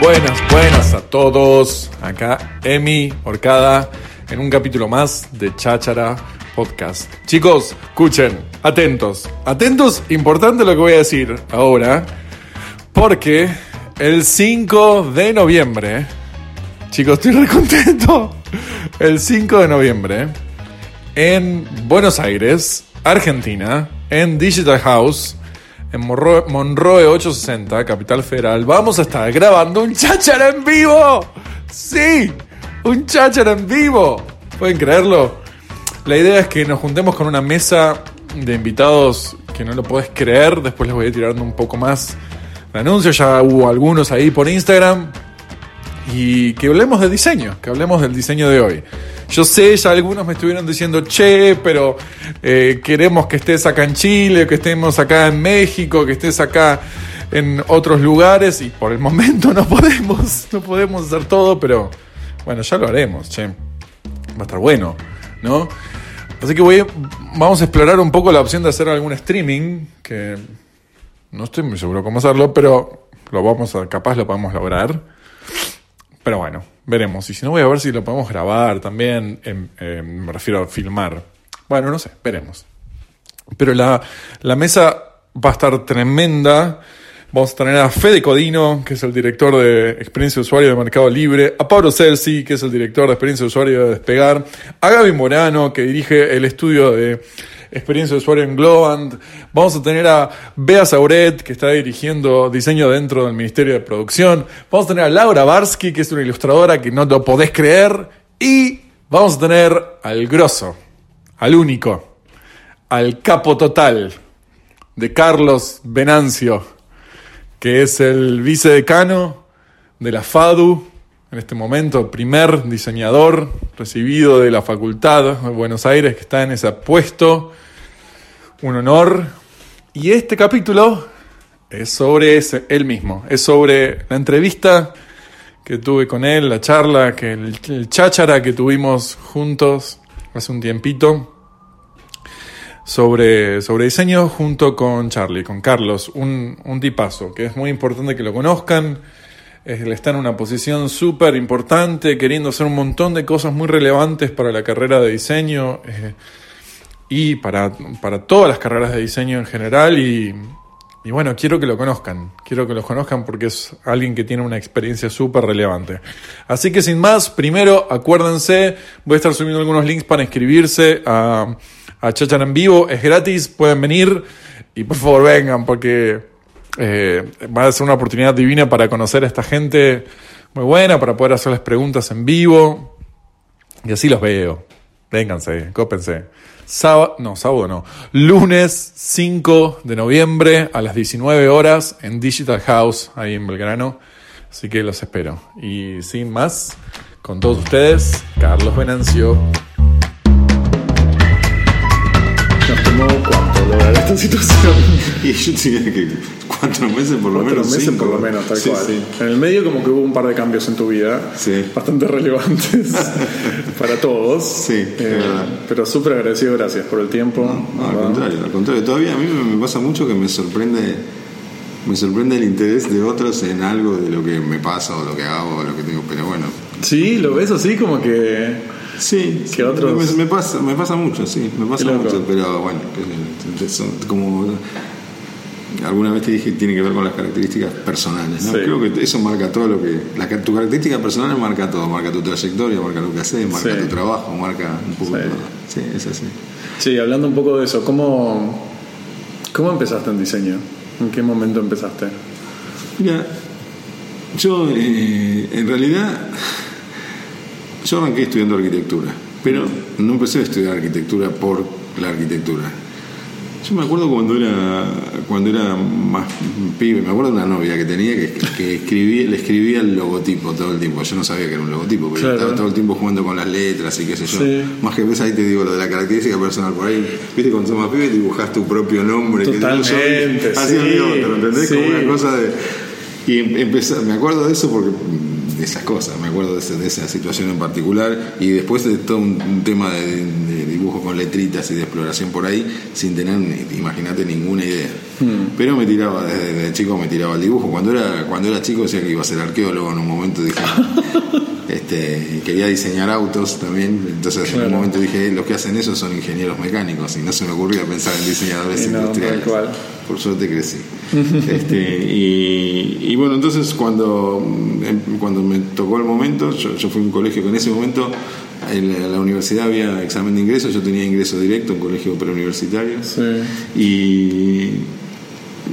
Buenas, buenas a todos. Acá Emi Orcada en un capítulo más de Cháchara Podcast. Chicos, escuchen, atentos. Atentos, importante lo que voy a decir ahora, porque el 5 de noviembre, chicos, estoy re contento. El 5 de noviembre, en Buenos Aires, Argentina, en Digital House, en Monroe, Monroe 860, Capital Federal, vamos a estar grabando un cháchara en vivo. Sí, un cháchara en vivo. ¿Pueden creerlo? La idea es que nos juntemos con una mesa de invitados que no lo podés creer. Después les voy a ir tirando un poco más de anuncios. Ya hubo algunos ahí por Instagram. Y que hablemos de diseño, que hablemos del diseño de hoy. Yo sé, ya algunos me estuvieron diciendo, che, pero eh, queremos que estés acá en Chile, que estemos acá en México, que estés acá en otros lugares. Y por el momento no podemos, no podemos hacer todo, pero bueno, ya lo haremos, che. Va a estar bueno, ¿no? Así que voy, vamos a explorar un poco la opción de hacer algún streaming, que no estoy muy seguro cómo hacerlo, pero lo vamos a, capaz lo podemos lograr. Pero bueno, veremos. Y si no, voy a ver si lo podemos grabar también. En, en, me refiero a filmar. Bueno, no sé, veremos. Pero la, la mesa va a estar tremenda. Vamos a tener a Fede Codino, que es el director de experiencia de usuario de Mercado Libre, a Pablo Celsi, que es el director de experiencia de usuario de Despegar, a Gaby Morano, que dirige el estudio de experiencia de usuario en Globant. Vamos a tener a Bea Sauret, que está dirigiendo diseño dentro del Ministerio de Producción. Vamos a tener a Laura Barsky, que es una ilustradora que no lo podés creer. Y vamos a tener al grosso, al único, al capo total de Carlos Venancio, que es el vicedecano de la FADU, en este momento, primer diseñador recibido de la Facultad de Buenos Aires que está en ese puesto. Un honor. Y este capítulo es sobre él mismo, es sobre la entrevista que tuve con él, la charla, que el, el cháchara que tuvimos juntos hace un tiempito sobre, sobre diseño junto con Charlie, con Carlos, un, un tipazo, que es muy importante que lo conozcan. Él está en una posición súper importante, queriendo hacer un montón de cosas muy relevantes para la carrera de diseño eh, y para, para, todas las carreras de diseño en general. Y, y, bueno, quiero que lo conozcan, quiero que lo conozcan porque es alguien que tiene una experiencia súper relevante. Así que sin más, primero acuérdense, voy a estar subiendo algunos links para inscribirse a, a Chachan en vivo, es gratis, pueden venir y por favor vengan porque eh, va a ser una oportunidad divina para conocer a esta gente muy buena, para poder hacerles preguntas en vivo. Y así los veo. Vénganse, cópense. Sábado, no, sábado no. Lunes 5 de noviembre a las 19 horas en Digital House, ahí en Belgrano. Así que los espero. Y sin más, con todos ustedes, Carlos Venancio. Nos tomó cuánto lograr esta situación. Y yo tenía que cuatro meses por lo Cuatro menos. meses cinco. por lo menos, tal Sí, cual. sí. En el medio como que hubo un par de cambios en tu vida, Sí. bastante relevantes para todos. Sí, Eh, pero súper agradecido, gracias por el tiempo. No, al contrario, al contrario. Todavía a mí me, pasa mucho que me sorprende me sorprende el interés de otros en algo de lo que me pasa o lo que hago o lo que tengo. Pero bueno, Sí, lo ves así como que... sí, Que otros- me, me pasa, me pasa mucho, sí, me pasa mucho. Pero bueno, son como alguna vez te dije tiene que ver con las características personales. ¿no? Sí. Creo que eso marca todo lo que. La, tu característica personal marca todo, marca tu trayectoria, marca lo que haces, marca Sí. tu trabajo, marca un poco Sí. todo. Sí, es así. Sí, hablando un poco de eso, ¿cómo, cómo empezaste en diseño? ¿En qué momento empezaste? Mira, yo eh, en realidad yo arranqué estudiando arquitectura, pero no empecé a estudiar arquitectura por la arquitectura. Yo me acuerdo cuando era cuando era más pibe, me acuerdo de una novia que tenía que, que escribía, le escribía el logotipo todo el tiempo. Yo no sabía que era un logotipo, pero Claro. estaba todo el tiempo jugando con las letras y qué sé yo. Sí. Más que ves ahí te digo lo de la característica personal por ahí. Viste cuando sos más pibe dibujás tu propio nombre. que te- Totalmente, yo- sí, mi otro, ¿entendés? sí. Como una cosa de. Y em- empecé, me acuerdo de eso porque de esas cosas, me acuerdo de, ese- de esa situación en particular y después de todo un, un tema de, de dibujo con letritas y de exploración por ahí, sin tener, imagínate, ninguna idea. Pero me tiraba, desde, chico me tiraba al dibujo. Cuando era, cuando era chico decía que iba a ser arqueólogo, en un momento dije, este, quería diseñar autos también, entonces en un momento dije, los que hacen eso son ingenieros mecánicos, y no se me ocurría pensar en diseñadores industriales. Por suerte crecí. este, y, bueno, entonces cuando, em, cuando me tocó el momento, yo, fui a un colegio que en ese momento en la, universidad había examen de ingreso, yo tenía ingreso directo en colegio preuniversitario. Y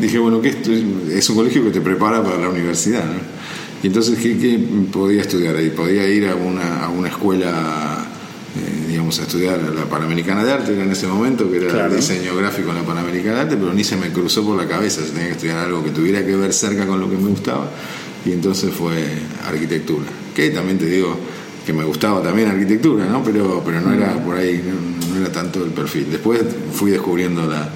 dije, bueno, que esto es un colegio que te prepara para la universidad, ¿no? Y entonces, ¿qué, podía estudiar ahí? Podía ir a una, a una escuela, eh, digamos, a estudiar la Panamericana de Arte, era en ese momento, que era el diseño gráfico en la Panamericana de Arte, pero ni se me cruzó por la cabeza, tenía que estudiar algo que tuviera que ver cerca con lo que me gustaba, y entonces fue arquitectura, que también te digo que me gustaba también arquitectura, ¿no? Pero, pero no era por ahí, no era tanto el perfil. Después fui descubriendo la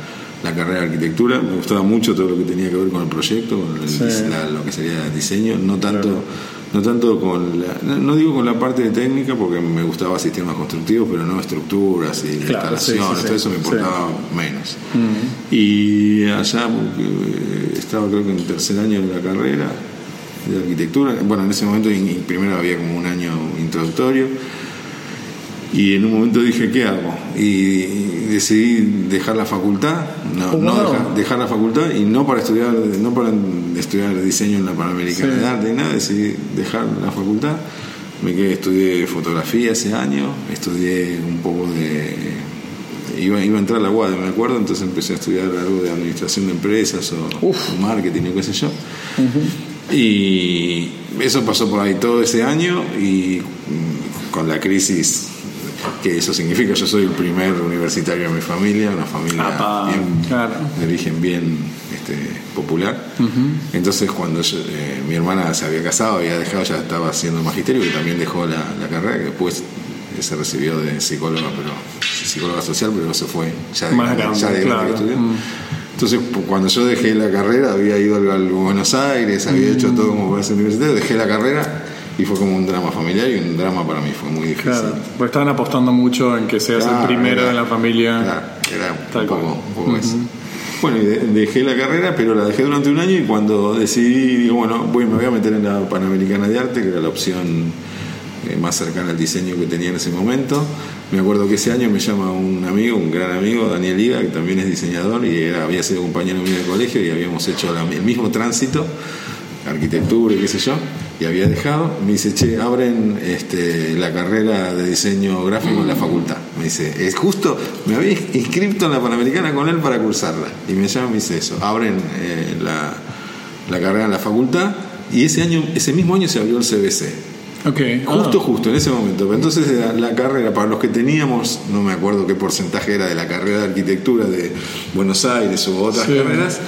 la carrera de arquitectura, me gustaba mucho todo lo que tenía que ver con el proyecto, con lo que sería diseño, no tanto, no tanto con la, no, digo con la parte de técnica porque me gustaba sistemas constructivos, pero no estructuras y instalaciones, todo eso me importaba menos. Y allá porque estaba creo que en el tercer año de la carrera de arquitectura, bueno en ese momento primero había como un año introductorio y en un momento dije, ¿qué hago? Y decidí dejar la facultad, no, no dejar, la facultad y no para estudiar, no para estudiar diseño en la Panamericana de Arte, nada, decidí dejar la facultad. Me quedé, estudié fotografía ese año, estudié un poco de. Iba, iba a entrar a la UAD, me acuerdo, entonces empecé a estudiar algo de administración de empresas o, marketing o qué sé yo. Y eso pasó por ahí todo ese año y con la crisis que eso significa yo soy el primer universitario de mi familia, una familia de origen bien este, popular. Entonces cuando eh, mi hermana se había casado, había dejado, ya estaba haciendo magisterio, y también dejó la, carrera, que después eh, se recibió de psicóloga, pero psicóloga social, pero se fue ya de, Más Entonces, cuando yo dejé la carrera, había ido a Buenos Aires, había hecho todo como para ser universitario, dejé la carrera y fue como un drama familiar y un drama para mí, fue muy difícil. Claro, porque estaban apostando mucho en que seas el primero de la familia. Claro, era un poco, eso. Bueno, y dejé la carrera, pero la dejé durante un año y cuando decidí, digo, bueno, voy, me voy a meter en la Panamericana de Arte, que era la opción eh, más cercana al diseño que tenía en ese momento. Me acuerdo que ese año me llama un amigo, un gran amigo, Daniel Liga, que también es diseñador y era, había sido compañero mío de colegio y habíamos hecho el mismo tránsito, arquitectura y qué sé yo y había dejado, me dice, che, abren este, la carrera de diseño gráfico en la facultad. Me dice, es justo, me había inscrito en la Panamericana con él para cursarla. Y me llama y me dice eso, abren eh, la, la, carrera en la facultad y ese año, ese mismo año se abrió el CBC. Okay. Justo, ah. justo, en ese momento. Entonces la, carrera, para los que teníamos, no me acuerdo qué porcentaje era de la carrera de arquitectura de Buenos Aires u otras carreras,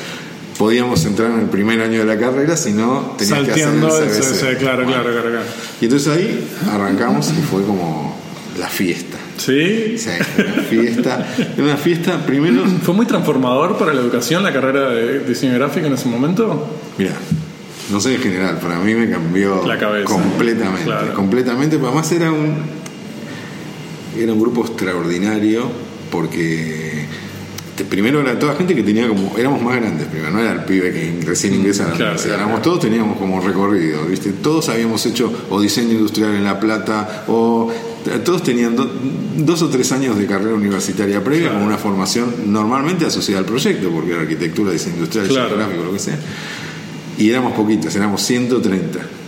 podíamos entrar en el primer año de la carrera, si no tenías que hacer el CBC. claro, claro, claro, claro. Y entonces ahí arrancamos y fue como la fiesta. ¿Sí? Sí, una fiesta. una fiesta, primero. ¿Fue muy transformador para la educación la carrera de diseño gráfico en ese momento? Mira, no sé en general, para mí me cambió la cabeza, completamente. Completamente, pero además era un. Era un grupo extraordinario porque primero era toda gente que tenía como, éramos más grandes primero, no era el pibe que recién ingresa a la universidad, éramos todos teníamos como recorrido, ¿viste? Todos habíamos hecho o diseño industrial en La Plata, o todos tenían dos o tres años de carrera universitaria previa con una formación normalmente asociada al proyecto, porque era arquitectura, diseño industrial, diseño gráfico, lo que sea. Y éramos poquitos, éramos 130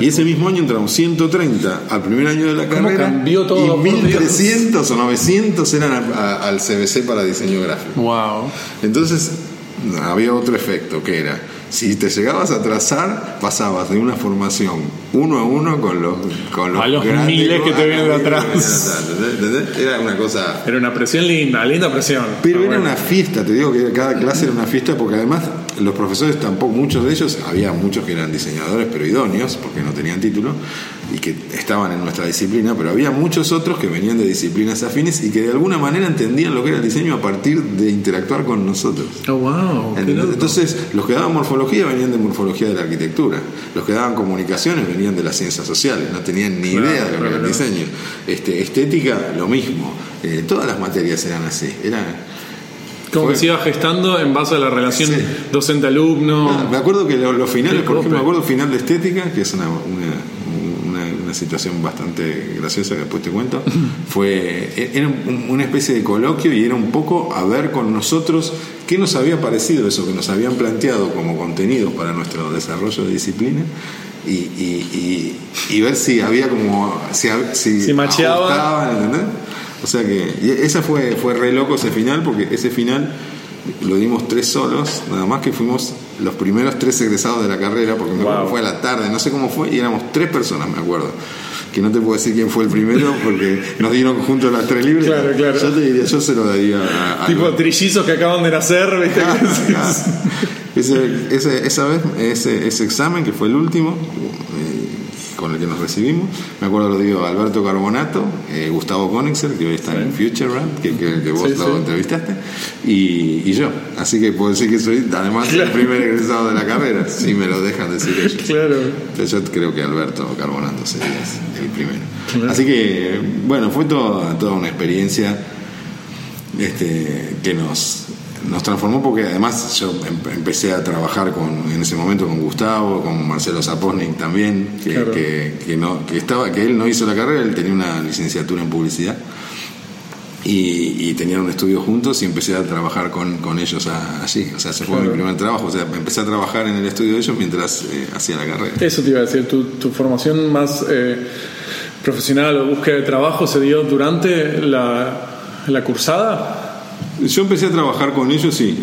y ese mismo año entramos 130 al primer año de la carrera. Cambió todo, y 1300 o 900 eran al CBC para diseño gráfico. Wow. Entonces había otro efecto que era si te llegabas a atrasar, pasabas de una formación uno a uno con los con los, a los miles que te vienen de atrás. Era una cosa. Era una presión linda, linda presión. Pero era una fiesta, te digo que cada clase era una fiesta porque además los profesores tampoco, muchos de ellos, había muchos que eran diseñadores pero idóneos porque no tenían título, y que estaban en nuestra disciplina, pero había muchos otros que venían de disciplinas afines y que de alguna manera entendían lo que era el diseño a partir de interactuar con nosotros. Oh, wow. Entonces, los que daban morfología venían de morfología de la arquitectura, los que daban comunicaciones venían de las ciencias sociales, no tenían ni idea de lo que era el diseño. Este, estética, lo mismo. Eh, todas las materias eran así. Eran, como que se iba gestando en base a la relación docente-alumno. me acuerdo que los finales, por ejemplo, me acuerdo final de estética, que es una, una, situación bastante graciosa que después te cuento, fue era una especie de coloquio y era un poco a ver con nosotros qué nos había parecido eso que nos habían planteado como contenidos para nuestro desarrollo de disciplina. Y, y, y, ver si había como si, si, si macheaba o sea que esa fue, fue re loco ese final, porque ese final lo dimos tres solos, nada más que fuimos los primeros tres egresados de la carrera, porque fue a la tarde, no sé cómo fue, y éramos tres personas, me acuerdo. Que no te puedo decir quién fue el primero, porque nos dieron juntos las tres libres. Claro, claro. Yo te diría, yo se lo daría a. tipo trillizos que acaban de nacer, ¿viste? Ese, ese, esa vez, ese, ese examen, que fue el último, con el que nos recibimos. Me acuerdo lo digo Alberto Carbonato, eh, Gustavo Konixer, que hoy está en Future Run, que, que, vos lo entrevistaste, y, y, yo. Así que puedo decir que soy además el primer egresado de la carrera, si me lo dejan decir ellos. Claro. yo creo que Alberto Carbonato sería el primero. Así que, bueno, fue toda, toda una experiencia este, que nos nos transformó porque además yo em, empecé a trabajar con, en ese momento con Gustavo, con Marcelo Zaposnik también, que, que, no, que, estaba, que él no hizo la carrera, él tenía una licenciatura en publicidad. Y, tenían un estudio juntos y empecé a trabajar con, con ellos allí. O sea, ese fue mi primer trabajo. O sea, empecé a trabajar en el estudio de ellos mientras eh, hacía la carrera. Eso te iba a decir, tu, tu formación más eh, profesional o búsqueda de trabajo se dio durante la, la cursada. Yo empecé a trabajar con ellos, sí,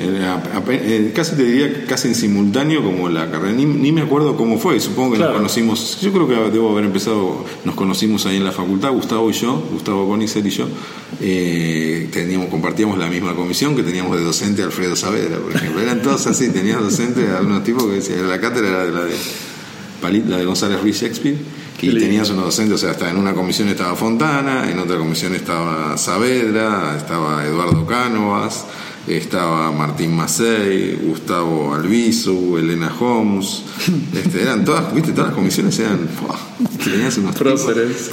casi te diría casi en simultáneo como la carrera, ni, me acuerdo cómo fue, supongo que nos conocimos, yo creo que debo haber empezado, nos conocimos ahí en la facultad, Gustavo y yo, Gustavo Bonicer y yo, eh, teníamos, compartíamos la misma comisión que teníamos de docente Alfredo Saavedra, por ejemplo, eran todos así, tenías docente, algunos tipos que decían, la cátedra era de la de, la de González Ruiz Shakespeare, y tenías unos docentes, o sea, hasta en una comisión estaba Fontana, en otra comisión estaba Saavedra, estaba Eduardo Cánovas, estaba Martín Macei, Gustavo Albizu, Elena Holmes, este, eran todas, viste, todas las comisiones eran, tenías unos próceres,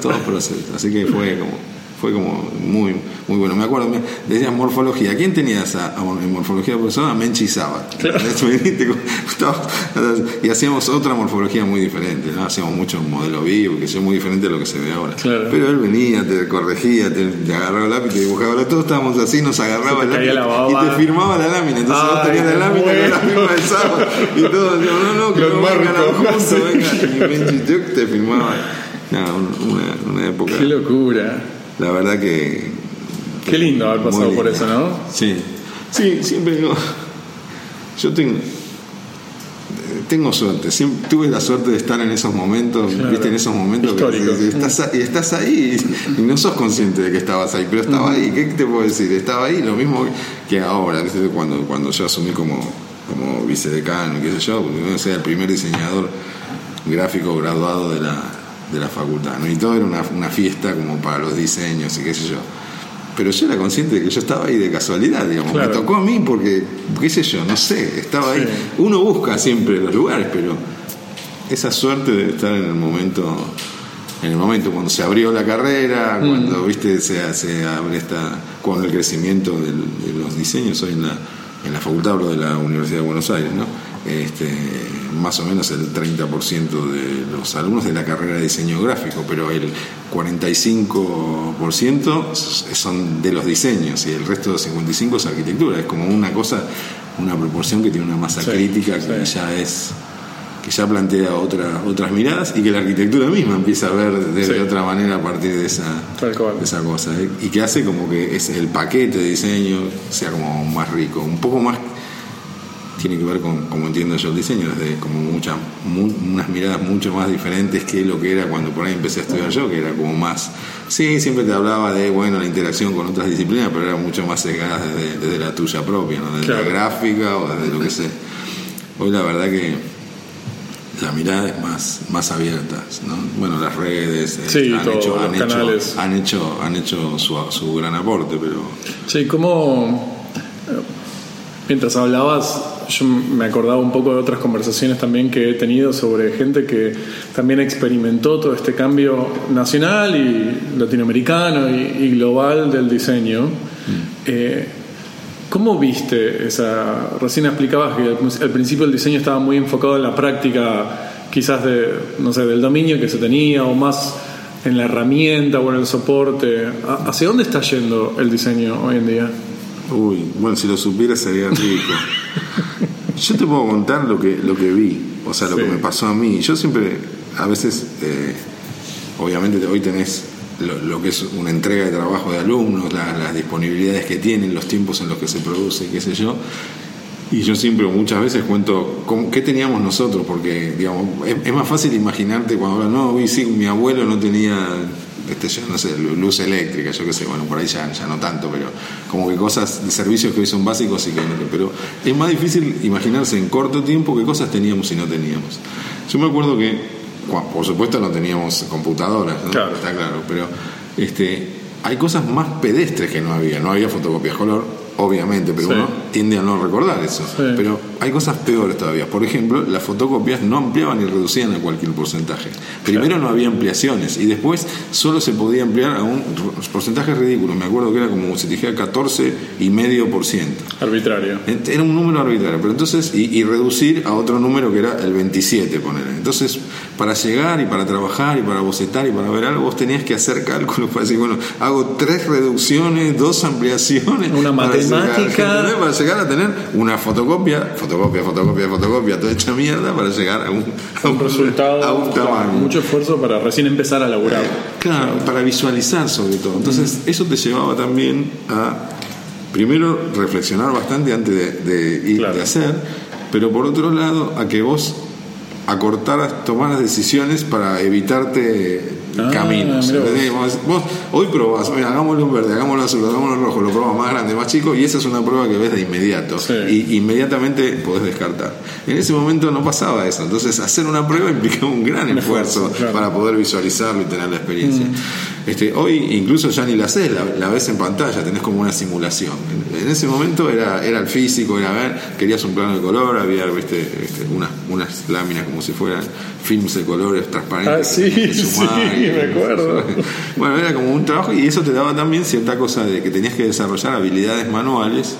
todos próceres, así que fue como fue como muy, muy bueno. Me acuerdo, decías morfología. ¿Quién tenía esa en morfología persona? Menchi Sabat. y hacíamos otra morfología muy diferente, ¿no? Hacíamos mucho modelo vivo, que es muy diferente a lo que se ve ahora. Pero él venía, te corregía, te, agarraba el lápiz, te dibujaba. Todos estábamos así, nos agarraba el lápiz y te firmaba la lámina. Entonces vos tenías la lámina con la firma de Sabat. Y todos decíamos, no, no, que no vengan juntos. Y Menchi te firmaba. No, una, una época. Qué locura la verdad que... Qué lindo haber pasado por eso, ¿no? Sí, sí, siempre digo, yo tengo, tengo suerte, tuve la suerte de estar en esos momentos, viste, en esos momentos que, estás, y estás ahí y no sos consciente de que estabas ahí, pero estaba ahí, ¿qué te puedo decir? Estaba ahí, lo mismo que ahora, cuando, cuando yo asumí como, como vicedecano, qué sé yo, no sé, el primer diseñador gráfico graduado de la, de la facultad, ¿no? Y todo era una, una, fiesta como para los diseños y qué sé yo. Pero yo era consciente de que yo estaba ahí de casualidad, digamos. Me tocó a mí porque, qué sé yo, no sé, estaba ahí. Uno busca siempre los lugares, pero esa suerte de estar en el momento en el momento cuando se abrió la carrera, mm. cuando viste se, se abre esta, con el crecimiento de los diseños hoy en la, en la facultad de la Universidad de Buenos Aires, ¿no? Este, más o menos el 30% de los alumnos de la carrera de diseño gráfico, pero el 45% son de los diseños y el resto de 55% es arquitectura. Es como una cosa, una proporción que tiene una masa crítica que ya es que ya plantea otra, otras miradas y que la arquitectura misma empieza a ver de, otra manera a partir de esa, de esa cosa. ¿eh? Y que hace como que es el paquete de diseño sea como más rico, un poco más tiene que ver con, como entiendo yo el diseño, desde como muchas, unas miradas mucho más diferentes que lo que era cuando por ahí empecé a estudiar yo, que era como más, sí, siempre te hablaba de, bueno, la interacción con otras disciplinas, pero era mucho más sesgada desde, la tuya propia, ¿no? desde la gráfica o desde lo que sé. Hoy la verdad que la mirada es más, más abierta. ¿no? Bueno, las redes eh, Sí, han, hecho, los han, hecho, han hecho han hecho su, su gran aporte, pero Sí, como mientras hablabas, yo me acordaba un poco de otras conversaciones también que he tenido sobre gente que también experimentó todo este cambio nacional y latinoamericano y, y global del diseño. Eh, ¿Cómo viste esa? Recién explicabas que al, principio el diseño estaba muy enfocado en la práctica, quizás de, no sé, del dominio que se tenía o más en la herramienta o en el soporte. ¿A- ¿Hacia dónde está yendo el diseño hoy en día? Uy, bueno, si lo supiera sería rico. Yo te puedo contar lo que, lo que vi, o sea, lo Sí. que me pasó a mí. Yo siempre, a veces, eh, obviamente hoy tenés lo, lo que es una entrega de trabajo de alumnos, la- las disponibilidades que tienen, los tiempos en los que se produce, qué sé yo. Y yo siempre, muchas veces cuento cómo- qué teníamos nosotros, porque, digamos, es, es más fácil imaginarte cuando hablan, no, uy, sí, mi abuelo no tenía, este, yo no sé, lu- luz eléctrica, yo qué sé, bueno, por ahí ya, ya no tanto, pero como que cosas de servicios que hoy son básicos y que no, pero es más difícil imaginarse en corto tiempo qué cosas teníamos y no teníamos. Yo me acuerdo que, cua- por supuesto no teníamos computadoras, ¿no? Claro. está claro, pero este, hay cosas más pedestres que no había, no había fotocopias color, obviamente, pero Sí. uno tiende a no recordar eso. Sí. Pero hay cosas peores todavía. Por ejemplo, las fotocopias no ampliaban ni reducían a cualquier porcentaje. Primero no había ampliaciones y después solo se podía ampliar a un porcentaje ridículo. Me acuerdo que era como si dijera 14 y medio por ciento. Arbitrario. Era un número arbitrario, pero entonces, y, y reducir a otro número que era el 27, poner. Entonces, para llegar y para trabajar y para bocetar y para ver algo, vos tenías que hacer cálculos para decir, bueno, hago tres reducciones, dos ampliaciones. Una para llegar, matemática. ¿entendés? para llegar a tener una fotocopia, fotocopia, fotocopia, fotocopia, toda hecha mierda para llegar a un, a Un resultado, a un claro, mucho esfuerzo para recién empezar a laburar. Claro, para visualizar sobre todo. Entonces, eso te llevaba también a, primero, reflexionar bastante antes de, de ir Claro. de hacer, pero por otro lado, a que vos acortaras, tomaras decisiones para evitarte Ah, caminos. vos. Vos, hoy probás, hagámoslo en verde, hagámoslo azul, hagámoslo rojo, lo probás más grande, más chico, y esa es una prueba que ves de inmediato. Sí. Y inmediatamente podés descartar. En ese momento no pasaba eso. Entonces, hacer una prueba implicaba un gran Un esfuerzo, esfuerzo, claro. para poder visualizarlo y tener la experiencia. Este, hoy incluso ya ni la haces, la, la ves en pantalla, tenés como una simulación. En, en ese momento era, era el físico, era ver, querías un plano de color, había viste, este, unas, unas láminas como si fueran films de colores transparentes. Ah, sí, que tenías que sí, me acuerdo. Bueno, era como un trabajo y eso te daba también cierta cosa de que tenías que desarrollar habilidades manuales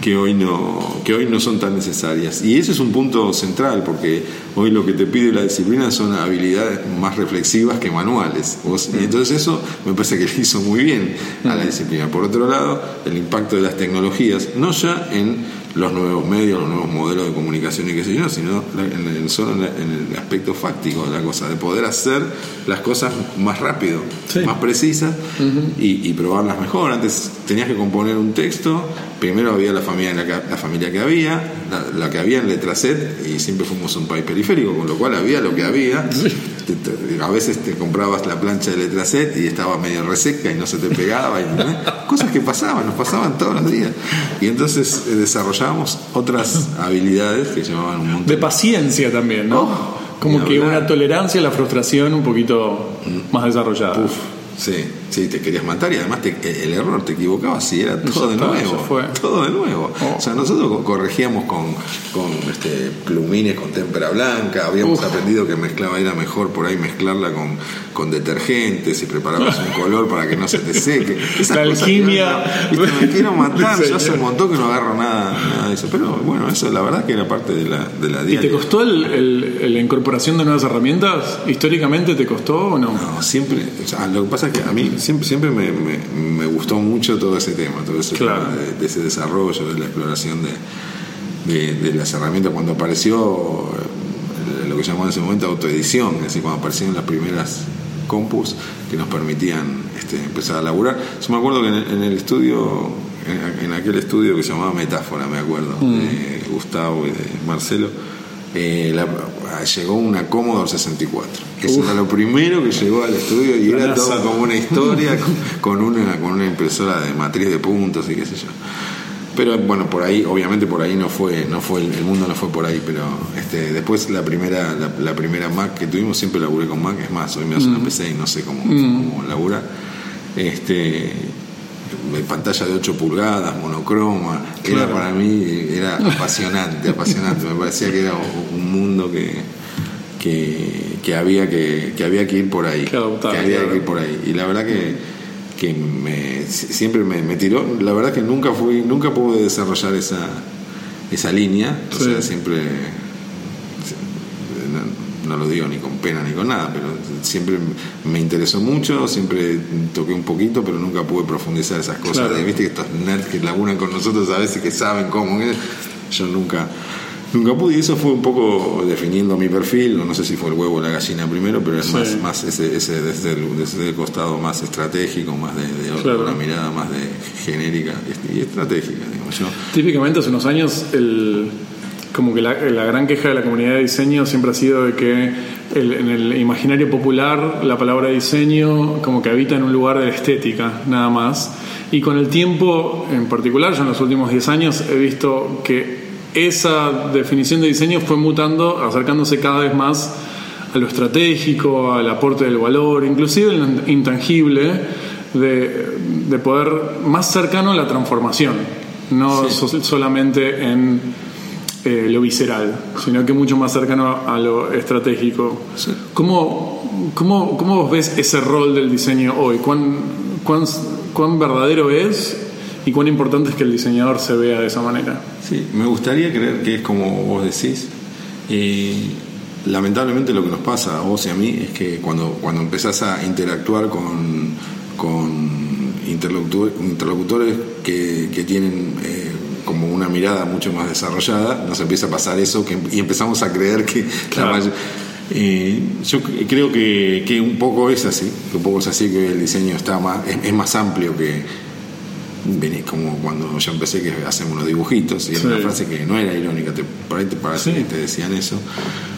que hoy no que hoy no son tan necesarias. Y ese es un punto central porque hoy lo que te pide la disciplina son habilidades más reflexivas que manuales. Vos- y entonces eso me parece que le hizo muy bien a la disciplina. Por otro lado el impacto de las tecnologías no ya en los nuevos medios, los nuevos modelos de comunicación y qué sé yo, sino en el, solo en, el aspecto fáctico de la cosa, de poder hacer las cosas más rápido, Sí. más precisas y, y probarlas mejor. Antes tenías que componer un texto, primero había la familia, la, que, la familia que había, la, la que había en letra set, y siempre fuimos un país periférico, con lo cual había lo que había. Te- te- a veces te comprabas la plancha de letra set y estaba medio reseca y no se te pegaba. y, ¿no? Cosas que pasaban, nos pasaban todos los días. Y entonces eh, desarrollábamos otras habilidades que llevaban un montón De paciencia también, ¿no? Oh, Como que hablar. una tolerancia a la frustración un poquito más desarrollada. Uf, sí, sí, te querías matar y además te- el error te equivocabas y era todo de nuevo. fue. Todo de nuevo. Oh. O sea, nosotros co- corregíamos con, con este, plumines con témpera blanca, habíamos Uf. aprendido que mezclaba era mejor por ahí mezclarla con, con detergentes y preparabas un color para que no se te seque. Esas La alquimia. me quiero matar, yo hace un montón que no agarro nada, nada de eso. Pero bueno, eso la verdad que era parte de la, de la ¿Y diaria. te costó el- el- la incorporación de nuevas herramientas? ¿Históricamente te costó o no? No, siempre, o sea, lo que pasa es que a mí siempre, siempre me, me- me gustó mucho todo ese tema, todo ese Claro. tema de, de ese desarrollo, de la exploración de, de- de las herramientas. Cuando apareció eh, lo que llamó en ese momento autoedición, es decir, cuando aparecieron las primeras compus que nos permitían este, empezar a laburar. Yo me acuerdo que en el, en el estudio, en, en aquel estudio que se llamaba Metáfora, me acuerdo, de Gustavo y de Marcelo, eh, la- llegó una Commodore 64. Eso era lo primero que llegó al estudio y era todo como una historia con, con una, con una impresora de matriz de puntos y qué sé yo. Pero bueno, por ahí, obviamente por ahí no fue, no fue el, mundo no fue por ahí, pero este, después la primera, la, primera Mac que tuvimos siempre laburé con Mac, es más, hoy me hace una mm. PC y no sé cómo, mm. cómo labura. Este, pantalla de 8 pulgadas, monocroma, era para mí, era apasionante, apasionante, me parecía que era un mundo que, que, había que, que había que ir por ahí, que, había que ir por ahí. Y la verdad que que me, siempre me, tiró. La verdad que nunca fui, nunca pude desarrollar esa, esa línea. O sea, siempre, no, lo digo ni con pena ni con nada, pero siempre me interesó mucho, siempre toqué un poquito, pero nunca pude profundizar esas cosas. Viste que estos nerds que laburan con nosotros a veces que saben cómo es. Yo nunca Nunca pude, y eso fue un poco definiendo mi perfil, no sé si fue el huevo o la gallina primero, pero es más, más ese, ese desde, el, desde, el, costado más estratégico, más de, de una mirada más de genérica y estratégica, digamos yo. Típicamente hace unos años el como que la, la, gran queja de la comunidad de diseño siempre ha sido de que en el imaginario popular la palabra diseño como que habita en un lugar de estética, nada más. Y con el tiempo, en particular, yo en los últimos 10 años he visto que esa definición de diseño fue mutando, acercándose cada vez más a lo estratégico, al aporte del valor, inclusive el intangible, de, poder más cercano a la transformación, no solamente en eh, lo visceral, sino que mucho más cercano a lo estratégico. ¿Cómo, cómo, cómo, ves ese rol del diseño hoy? ¿Cuán, cuán, cuán verdadero es y cuán importante es que el diseñador se vea de esa manera? Sí, me gustaría creer que es como vos decís. Y lamentablemente lo que nos pasa a vos y a mí es que cuando, cuando empezás a interactuar con, con interlocutores, que, tienen eh, como una mirada mucho más desarrollada, nos empieza a pasar eso que, y empezamos a creer que eh, yo creo que, que, un poco es así, que un poco es así que el diseño está más, es más amplio que, como cuando yo empecé que hacen unos dibujitos y era una frase que no era irónica, te, por ahí te parece que te decían eso.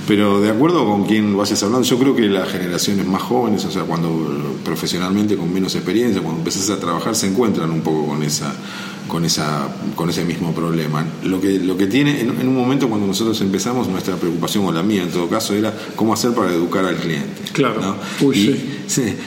Pero de acuerdo con quien vayas hablando, yo creo que las generaciones más jóvenes, o sea, cuando profesionalmente con menos experiencia, cuando empezás a trabajar, se encuentran un poco con esa con, esa, con ese mismo problema. Lo que, lo que tiene, en, un momento cuando nosotros empezamos, nuestra preocupación, o la mía en todo caso, era cómo hacer para educar al cliente. Claro. y,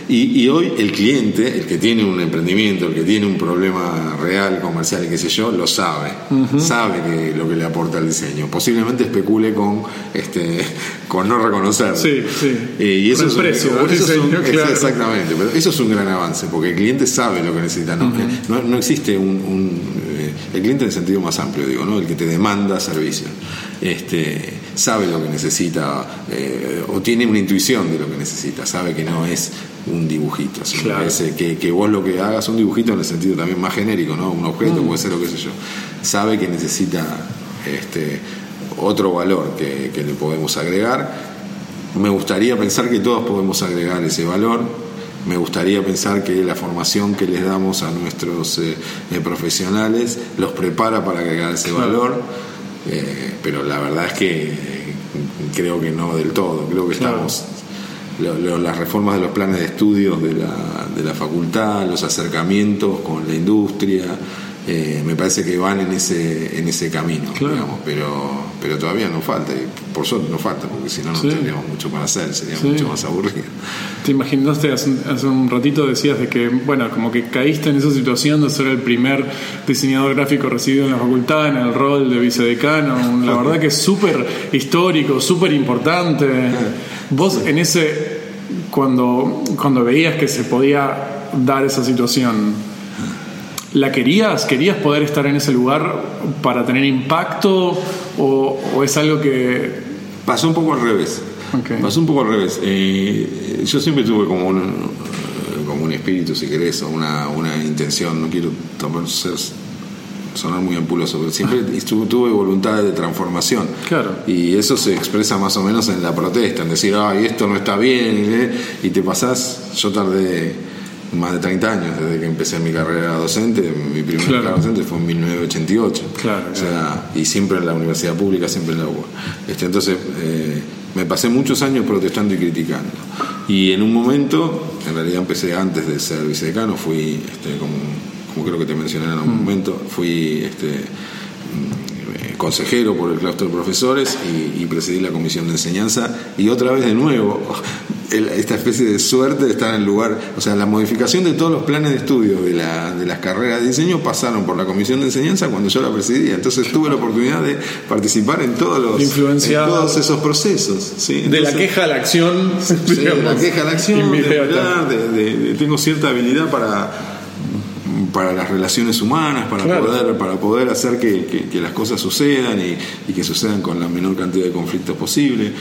y, hoy el cliente, el que tiene un emprendimiento, el que tiene un problema real, comercial qué sé yo, lo sabe. Sabe que, lo que le aporta el diseño. Posiblemente especule con, este, con no reconocerlo. Sí, sí. Eh, y eso, es, precio, Exactamente, pero eso es un gran avance, porque el cliente sabe lo que necesita. No, no, existe un eh, el cliente en el sentido más amplio, digo, ¿no? El que te demanda servicio. Este, sabe lo que necesita eh, o tiene una intuición de lo que necesita, sabe que no es un dibujito, que, que, vos lo que hagas un dibujito en el sentido también más genérico, ¿no? Un objeto, mm. puede ser lo que sé yo. Sabe que necesita este, otro valor que, que le podemos agregar. Me gustaría pensar que todos podemos agregar ese valor me gustaría pensar que la formación que les damos a nuestros eh, eh, profesionales los prepara para agregar ese valor, eh, pero la verdad es que creo que no del todo, creo que estamos las reformas de los planes de estudios de la, de la facultad, los acercamientos con la industria, eh, me parece que van en ese, en ese camino, digamos, pero, pero todavía no falta, y por suerte no falta, porque si no, no tendríamos mucho para hacer, sería mucho más aburrido. ¿Te imaginaste hace, un ratito decías de que, bueno, como que caíste en esa situación de ser el primer diseñador gráfico recibido en la facultad, en el rol de vicedecano, la verdad que es súper histórico, súper importante. Vos en ese, cuando, cuando veías que se podía dar esa situación, ¿La querías? ¿Querías poder estar en ese lugar para tener impacto? ¿O, es algo que.? Pasó un poco al revés. Pasó un poco al revés. Eh, yo siempre tuve como un, como un espíritu, si querés, o una, una intención, no quiero ser, sonar muy ampuloso, pero siempre tuve voluntad de transformación. Claro. Y eso se expresa más o menos en la protesta, en decir, ay, esto no está bien, y te pasás, yo tardé más de 30 años desde que empecé mi carrera docente. Mi primer carrera docente fue en 1988. Claro, o sea, y siempre en la universidad pública, siempre en la UBA. Este, entonces, eh, me pasé muchos años protestando y criticando. Y en un momento, en realidad empecé antes de ser vicedecano, fui este, como, como creo que te mencioné en algún momento, fui este, mm, consejero por el claustro de profesores y, y presidí la comisión de enseñanza y otra vez de nuevo el- esta especie de suerte de estar en el lugar, o sea, la modificación de todos los planes de estudio de, la, de las carreras de diseño pasaron por la comisión de enseñanza cuando yo la presidía, entonces tuve la oportunidad de participar en todos los en todos esos procesos, ¿sí? De la Entonces- queja a la acción. Sí, de la queja a la acción, de- de- de- tengo cierta habilidad para para las relaciones humanas, para Claro. poder para poder hacer que, que- que las cosas sucedan y, y que sucedan con la menor cantidad de conflictos posible.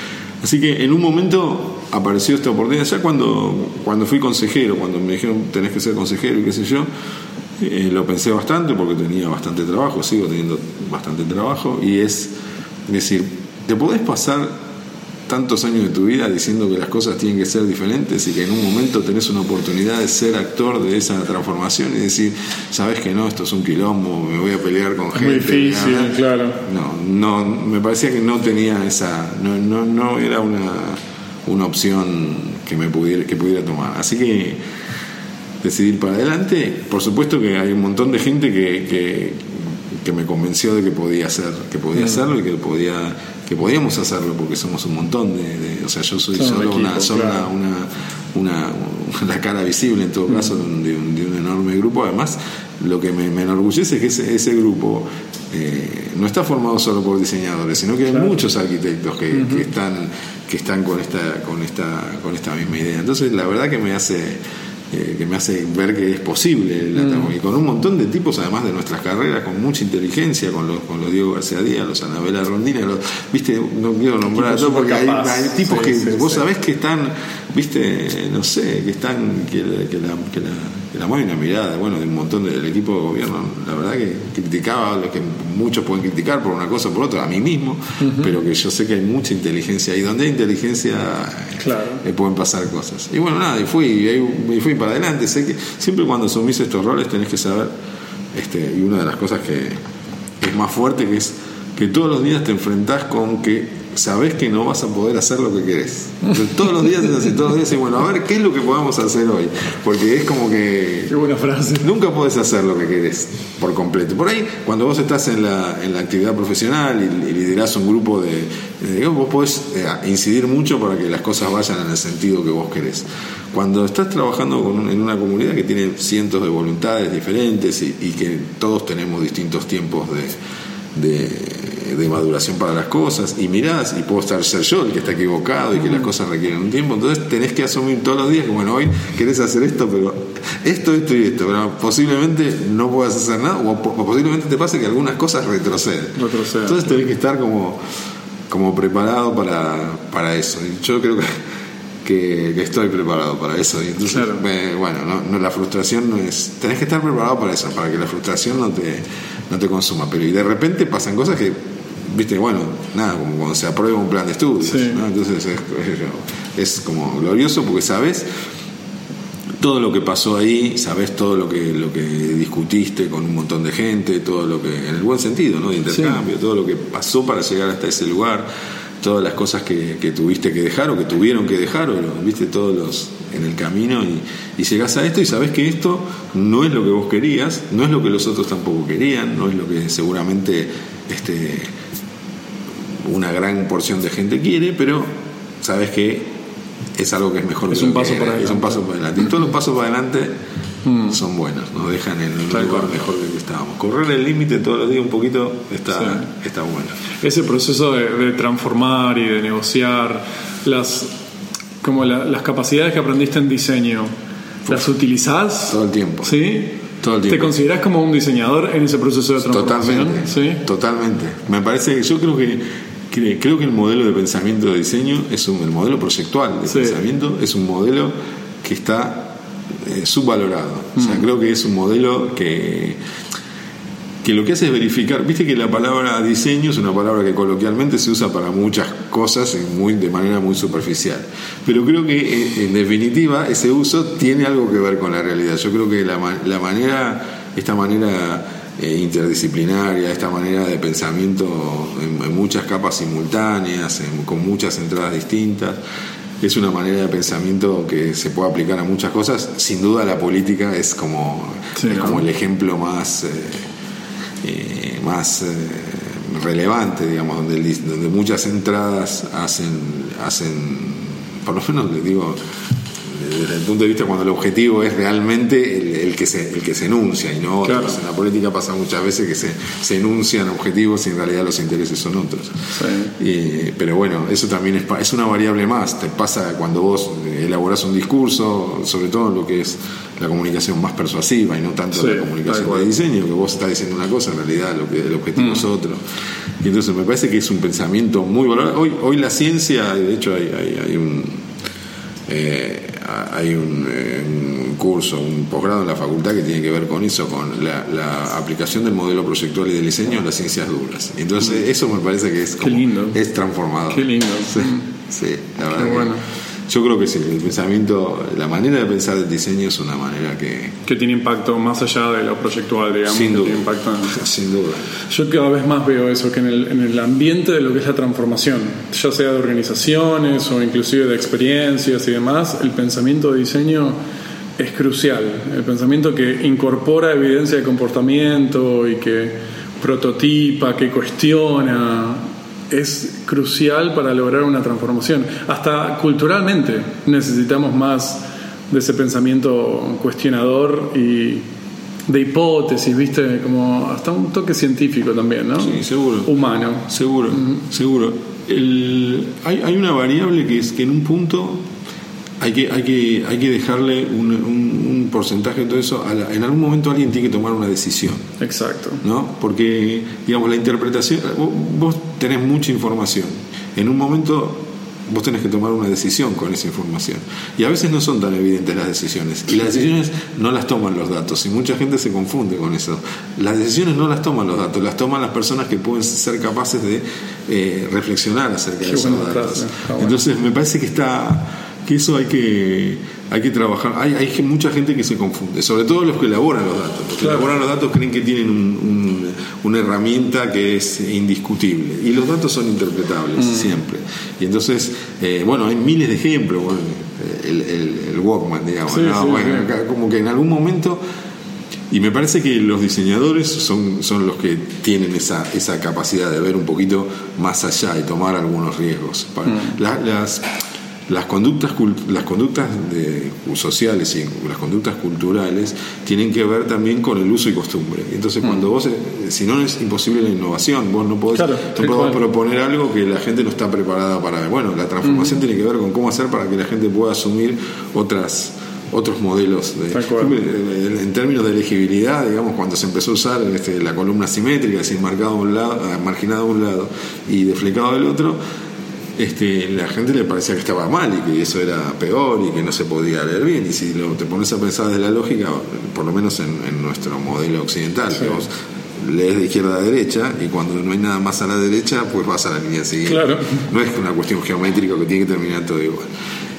Así que en un momento apareció esta oportunidad, ya cuando, cuando fui consejero, cuando me dijeron tenés que ser consejero y qué sé yo, eh, lo pensé bastante porque tenía bastante trabajo, sigo teniendo bastante trabajo, y es decir, te podés pasar tantos años de tu vida diciendo que las cosas tienen que ser diferentes y que en un momento tenés una oportunidad de ser actor de esa transformación y decir, sabes que no, esto es un quilombo, me voy a pelear con Es gente. muy difícil, bla, bla". claro. No, no, me parecía que no tenía esa, no, no, no era una, una opción que me pudiera, que pudiera tomar. Así que decidí ir para adelante. Por supuesto que hay un montón de gente que, que, que me convenció de que podía hacer, que podía hacerlo y que podía, que podíamos hacerlo porque somos un montón de, de- o sea, yo soy Son solo una, claro. una, una, una- la cara visible en todo caso de un, de un- de un enorme grupo. Además, lo que me, me enorgullece es que ese, ese grupo eh, no está formado solo por diseñadores, sino que hay muchos arquitectos que, que están que están con esta con esta con esta misma idea. Entonces, la verdad que me hace eh, que me hace ver que es posible la y con un montón de tipos además de nuestras carreras con mucha inteligencia con los con los Diego García Díaz los Anabela Rondina los viste no quiero nombrar a todos porque hay, tipos Sí, que sí, vos sí. sabés que están viste no sé que están que, que la que la la mueven una mirada bueno de un montón del equipo de gobierno la verdad que criticaba lo que muchos pueden criticar por una cosa o por otra a mí mismo pero que yo sé que hay mucha inteligencia y donde hay inteligencia eh, Claro. eh, pueden pasar cosas. Y bueno, nada, y fui, y y fui para adelante. Sé que siempre cuando asumís estos roles tenés que saber, este, y una de las cosas que es más fuerte, que es que todos los días te enfrentás con que sabés que no vas a poder hacer lo que querés. Entonces, todos los días es así, todos los días y bueno, a ver qué es lo que podamos hacer hoy. Porque es como que Qué buena frase. Nunca podés hacer lo que querés por completo. Por ahí, cuando vos estás en la, en la actividad profesional y, y liderás un grupo de, de- vos podés eh, incidir mucho para que las cosas vayan en el sentido que vos querés. Cuando estás trabajando con un- en una comunidad que tiene cientos de voluntades diferentes y, y que todos tenemos distintos tiempos de, de, de maduración para las cosas y mirás y puedo estar ser yo el que está equivocado y que las cosas requieren un tiempo entonces tenés que asumir todos los días que bueno hoy querés hacer esto pero esto esto y esto pero posiblemente no puedas hacer nada o, po- o posiblemente te pase que algunas cosas retroceden entonces tenés que estar como como preparado para, para eso y yo creo que que, que estoy preparado para eso y entonces Claro. eh, bueno no, no, la frustración no es tenés que estar preparado para eso para que la frustración no te no te consuma pero y de repente pasan cosas que viste bueno nada como cuando se aprueba un plan de estudios Sí. ¿no? entonces es, como glorioso porque sabes todo lo que pasó ahí, sabes todo lo que lo que discutiste con un montón de gente, todo lo que en el buen sentido, ¿no? De intercambio, todo lo que pasó para llegar hasta ese lugar, todas las cosas que, que tuviste que dejar o que tuvieron que dejar o lo- viste todos los en el camino y, y llegás a esto y sabes que esto no es lo que vos querías, no es lo que los otros tampoco querían, no es lo que seguramente este una gran porción de gente quiere, pero sabes que es algo que es mejor Es que un paso que para era, es un adelante. paso para adelante. Y todos los pasos para adelante son buenos, nos dejan en un lugar cual. mejor que estábamos. Correr el límite todos los días un poquito está, Sí. está bueno. ese proceso de, de transformar y de negociar las como la- las capacidades que aprendiste en diseño las utilizás Todo el tiempo. sí Todo el te tiempo. consideras como un diseñador en ese proceso de transformación Totalmente. sí Totalmente. Me parece que yo creo que- creo que el modelo de pensamiento de diseño es un el modelo proyectual de Sí. pensamiento es un modelo que está eh, subvalorado. O sea, creo que es un modelo que que lo que hace es verificar, viste que la palabra diseño es una palabra que coloquialmente se usa para muchas cosas y muy, de manera muy superficial, pero creo que eh, en definitiva ese uso tiene algo que ver con la realidad. Yo creo que la, la manera, esta manera eh, interdisciplinaria, esta manera de pensamiento en, en muchas capas simultáneas, en- con muchas entradas distintas, es una manera de pensamiento que se puede aplicar a muchas cosas. Sin duda la política es como, Sí, es ¿no? como el ejemplo más, eh, eh, más eh, relevante, digamos, donde, donde muchas entradas hacen, hacen, por lo menos les digo, desde el punto de vista cuando el objetivo es realmente el, el que, se, el que se enuncia y no Claro. otros. En la política pasa muchas veces que se, se enuncian objetivos y en realidad los intereses son otros. Sí. Eh, pero bueno, eso también es, es una variable más. Te pasa cuando vos eh, elaborás un discurso, sobre todo lo que es la comunicación más persuasiva y no tanto Sí, la comunicación de diseño, que vos estás diciendo una cosa, en realidad lo que, el objetivo es otro. Y entonces me parece que es un pensamiento muy valorado. Hoy, hoy la ciencia, de hecho hay, hay, hay un... eh, hay un, eh, un curso, un posgrado en la facultad que tiene que ver con eso, con la, la aplicación del modelo proyectual y del diseño en las ciencias duras. Entonces, eso me parece que es, Qué lindo. es transformador. Qué lindo. Sí, sí, la verdad. Qué que bueno. Yo creo que sí, el pensamiento, la manera de pensar el diseño es una manera que, Que tiene impacto más allá de lo proyectual, digamos. sin que duda, tiene impacto en- sin duda. Yo cada vez más veo eso, que en el, en el ambiente de lo que es la transformación, ya sea de organizaciones o inclusive de experiencias y demás, el pensamiento de diseño es crucial. El pensamiento que incorpora evidencia de comportamiento y que prototipa, que cuestiona, es crucial para lograr una transformación. Hasta culturalmente necesitamos más de ese pensamiento cuestionador y de hipótesis, ¿viste? Como hasta un toque científico también, ¿no? Sí, seguro. Humano. Seguro, seguro. El- hay, hay una variable que es que en un punto hay que, hay que, hay que dejarle un, un- un porcentaje de todo eso. a la- en algún momento alguien tiene que tomar una decisión. Exacto. ¿no? Porque, digamos, la interpretación, vos, vos tenés mucha información. En un momento vos tenés que tomar una decisión con esa información. Y a veces no son tan evidentes las decisiones. Y las decisiones no las toman los datos. Y mucha gente se confunde con eso. Las decisiones no las toman los datos, las toman las personas que pueden ser capaces de eh, reflexionar acerca de esos datos. frase, bueno. Entonces me parece que está que eso hay que hay que trabajar hay, hay mucha gente que se confunde sobre todo los que elaboran los datos los que Claro. elaboran los datos creen que tienen un- un- una herramienta que es indiscutible y los datos son interpretables Mm. siempre y entonces eh, bueno hay miles de ejemplos bueno, el, el- el Walkman digamos Sí, ¿no? sí, Bueno, sí. acá como que en algún momento y me parece que los diseñadores son, son los que tienen esa, esa capacidad de ver un poquito más allá y tomar algunos riesgos. La- las, las conductas, las conductas de- sociales y las conductas culturales tienen que ver también con el uso y costumbre. Entonces, cuando vos, eh, si no es imposible la innovación, vos no podés, Claro, no podés proponer algo que la gente no está preparada para ver. Bueno, la transformación tiene que ver con cómo hacer para que la gente pueda asumir otras otros modelos de, en términos de elegibilidad, digamos, cuando se empezó a usar este, la columna simétrica, es decir, marcado a un lado, eh, marginado a un lado y deflecado del otro, este, la gente le parecía que estaba mal y que eso era peor y que no se podía leer bien. Y si lo, te pones a pensar de la lógica, por lo menos en, en nuestro modelo occidental, que vos lees de izquierda a derecha y cuando no hay nada más a la derecha, pues vas a la línea siguiente. Claro. No es una cuestión geométrica que tiene que terminar todo igual.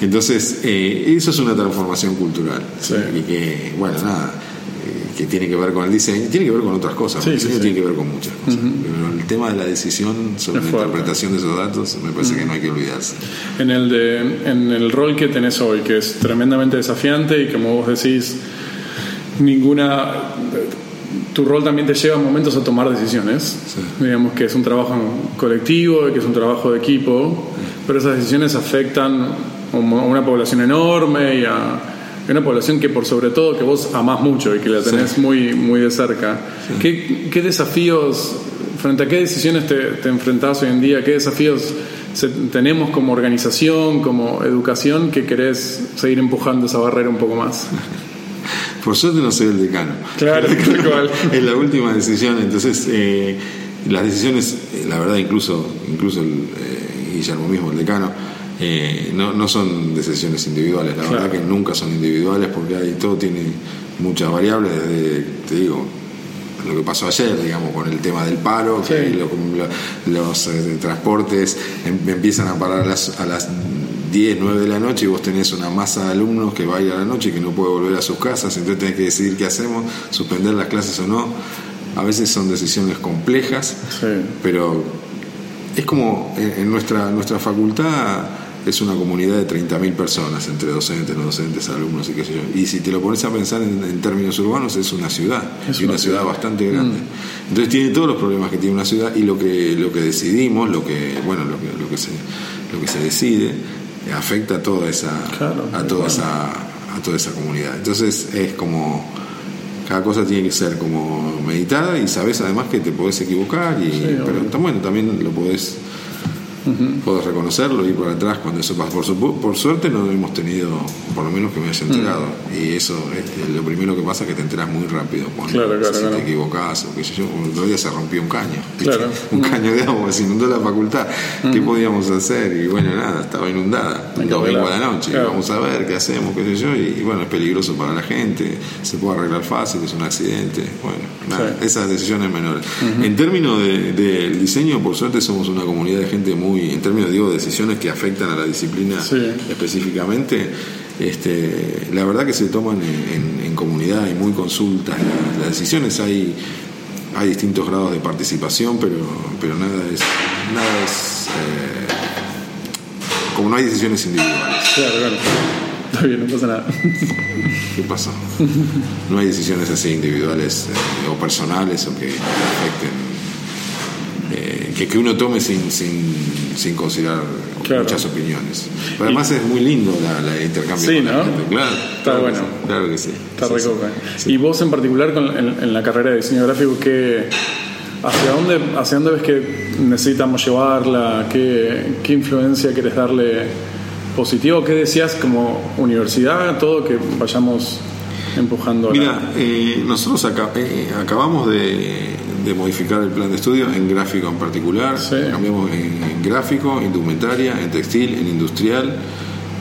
Entonces, eh, eso es una transformación cultural. Sí. Y que, bueno, nada, que tiene que ver con el diseño, tiene que ver con otras cosas. Sí, el diseño sí, sí. tiene que ver con muchas cosas. Pero el tema de la decisión sobre la interpretación de esos datos, me parece que no hay que olvidarse. En el, de, en el rol que tenés hoy, que es tremendamente desafiante y como vos decís, ninguna... Tu rol también te lleva momentos a tomar decisiones. Digamos que es un trabajo colectivo, que es un trabajo de equipo, pero esas decisiones afectan a una población enorme y a a una población que por sobre todo que vos amás mucho y que la tenés muy, muy de cerca. ¿Qué, qué desafíos, frente a qué decisiones te, te enfrentás hoy en día? ¿Qué desafíos se- tenemos como organización, como educación, que querés seguir empujando esa barrera un poco más? Por suerte no soy el decano. Claro, tal cual. es la última decisión. Entonces, eh, las decisiones, eh, la verdad, incluso, incluso el, eh, Guillermo mismo, el decano, eh, no, no son decisiones individuales. La Claro. verdad que nunca son individuales porque ahí todo tiene muchas variables. Desde, te digo, lo que pasó ayer, digamos, con el tema del paro, que lo- lo- los eh, transportes em- empiezan a parar a las, a las 10, 9 de la noche y vos tenés una masa de alumnos que va a ir a la noche y que no puede volver a sus casas, entonces tenés que decidir qué hacemos, suspender las clases o no. A veces son decisiones complejas, Sí. pero es como en, en nuestra, nuestra facultad es una comunidad de 30.000 personas, entre docentes, no docentes, alumnos y qué sé yo. Y si te lo pones a pensar en, términos urbanos, es una ciudad, y una, ciudad, bastante grande. Mm. Entonces tiene todos los problemas que tiene una ciudad y lo que, lo que decidimos, lo que, bueno, lo que, lo que, se, lo que se decide, afecta a toda esa, a toda esa, a toda esa comunidad. Entonces es como cada cosa tiene que ser como meditada y sabes además que te podés equivocar y pero bueno también lo podés puedo reconocerlo, ir por atrás cuando eso pasa. Por, por suerte no hemos tenido, por lo menos que me haya enterado. Y eso, es lo primero que pasa es que te enteras muy rápido cuando te equivocás o qué sé yo. Otro día se rompió un caño, un caño de agua, se inundó la facultad. ¿Qué podíamos hacer? Y bueno, nada, estaba inundada. Un domingo a la noche, vamos a ver qué hacemos, qué sé yo. Y, bueno, es peligroso para la gente, se puede arreglar fácil, es un accidente. Bueno, nada, esas decisiones menores. En términos del de, diseño, por suerte somos una comunidad de gente muy en términos digo, de decisiones que afectan a la disciplina específicamente, este, la verdad que se toman en, comunidad, y muy consultas las, decisiones, hay, hay distintos grados de participación, pero, pero nada es, nada es eh, como no hay decisiones individuales. Claro, claro. Está bien, no pasa nada. ¿Qué pasa? No hay decisiones así individuales eh, o personales o que afecten que, que uno tome sin, sin, sin considerar muchas opiniones. Pero además es muy lindo la, intercambio. Sí, ¿no? Claro, está bueno. claro que sí. Está sí, Y vos en particular con, en, la carrera de diseño gráfico, ¿qué, hacia, dónde, ¿hacia dónde ves que necesitamos llevarla? ¿Qué, qué influencia querés darle positivo? ¿Qué decías como universidad? Todo que vayamos empujando. Mira, eh, nosotros eh, acabamos de de modificar el plan de estudio en gráfico en particular. Cambiamos en, gráfico, indumentaria, en textil, en industrial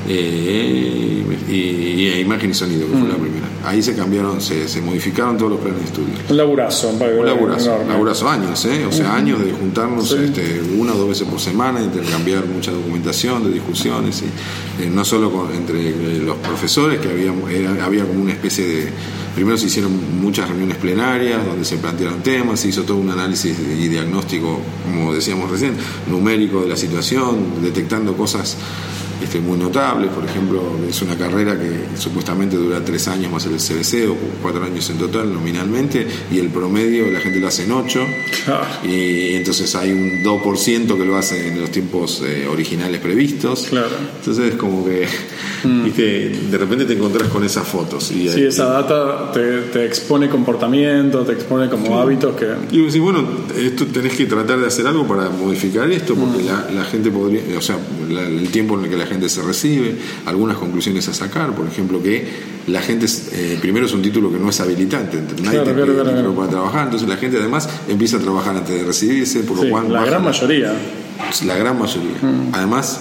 eh, y, en imagen y sonido, que fue la mm. primera. Ahí se cambiaron, se, se, modificaron todos los planes de estudio. Un laburazo, un laburazo, laburazo años, ¿eh? o sea, años de juntarnos este, una o dos veces por semana, intercambiar mucha documentación, de discusiones, y, eh, no solo con, entre los profesores, que había, había como una especie de Primero se hicieron muchas reuniones plenarias donde se plantearon temas, se hizo todo un análisis y diagnóstico, como decíamos recién, numérico de la situación, detectando cosas este, muy notables. Por ejemplo, es una carrera que supuestamente dura tres años más el CBC, o cuatro años en total nominalmente, y el promedio la gente lo hace en ocho. Y entonces hay un 2% que lo hace en los tiempos eh, originales previstos. Claro. Entonces, es como que Mm. de repente te encontrás con esas fotos. Y, sí, esa data te, expone comportamiento, te expone como hábitos que... Y bueno, esto tenés que tratar de hacer algo para modificar esto, porque mm. la, gente podría, o sea, el tiempo en el que la gente se recibe, algunas conclusiones a sacar, por ejemplo, que la gente, eh, primero es un título que no es habilitante, nadie te claro, para trabajar, entonces la gente además empieza a trabajar antes de recibirse, por lo cual... La gran mayoría. La gran mayoría. Mm. Además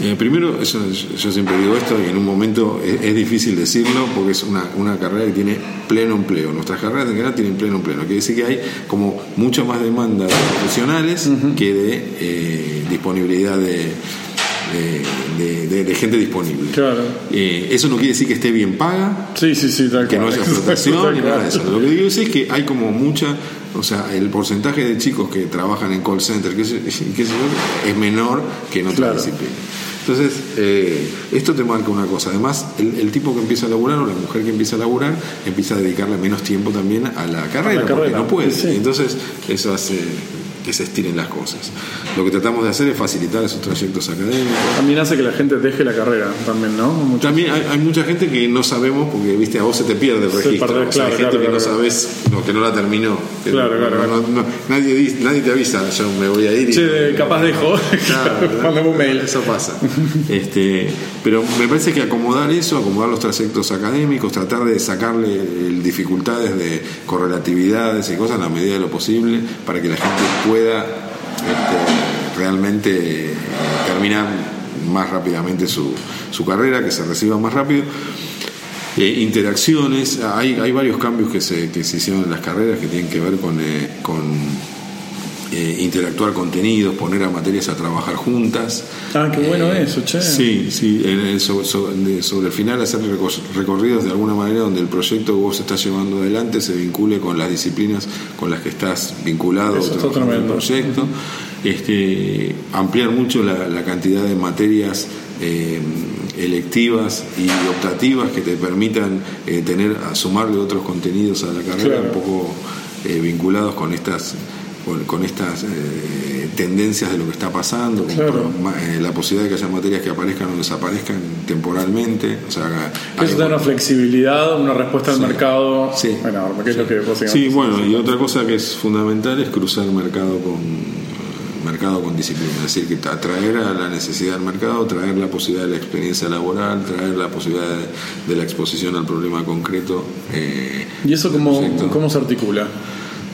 eh, primero, eso, yo siempre digo esto y en un momento es, difícil decirlo porque es una, una, carrera que tiene pleno empleo. Nuestras carreras en general tienen pleno empleo. Quiere decir que hay como mucha más demanda de profesionales que de eh, disponibilidad de, de, gente disponible. Claro. Eh, eso no quiere decir que esté bien paga, sí, sí, sí, que no haya explotación, ni nada de eso. Lo que digo es que hay como mucha, o sea, el porcentaje de chicos que trabajan en call center que, es menor que en otras disciplinas. Entonces, eh, esto te marca una cosa. Además, el, tipo que empieza a laburar o la mujer que empieza a laburar empieza a dedicarle menos tiempo también a la carrera, porque no puede. Entonces, eso hace que se estiren las cosas. Lo que tratamos de hacer es facilitar esos trayectos académicos. También hace que la gente deje la carrera, también, ¿no? también hay, mucha gente que no sabemos, porque viste, a vos se te pierde el registro. hay gente que no sabes, no, que no la terminó. Claro, claro. nadie, nadie te avisa, yo me voy a ir. Y, che, capaz dejo. Claro, un mail. Eso pasa. este, pero me parece que acomodar eso, acomodar los trayectos académicos, tratar de sacarle dificultades de correlatividades y cosas a la medida de lo posible para que la gente pueda pueda este, realmente eh, terminar más rápidamente su, su, carrera, que se reciba más rápido. Eh, interacciones, hay, hay varios cambios que se, que se hicieron en las carreras que tienen que ver con, eh, con eh, interactuar contenidos, poner a materias a trabajar juntas. Ah, qué bueno eh, eso, che. Sí, sí, sobre, el final hacer recorridos de alguna manera donde el proyecto que vos estás llevando adelante se vincule con las disciplinas con las que estás vinculado en el proyecto. este, ampliar mucho la, cantidad de materias eh, electivas y optativas que te permitan eh, tener a sumarle otros contenidos a la carrera Claro. un poco eh, vinculados con estas con, con estas eh, tendencias de lo que está pasando, con Claro. eh, la posibilidad de que haya materias que aparezcan o desaparezcan temporalmente, o sea, eso da una flexibilidad, una respuesta al Sí. mercado Sí. enorme, que es lo que vos Sí, bueno, y otra cosa que es fundamental es cruzar mercado con mercado con disciplina, es decir, que atraer a la necesidad del mercado, traer la posibilidad de la experiencia laboral, traer la posibilidad de, de la exposición al problema concreto. eh, ¿Y eso cómo, cómo se articula?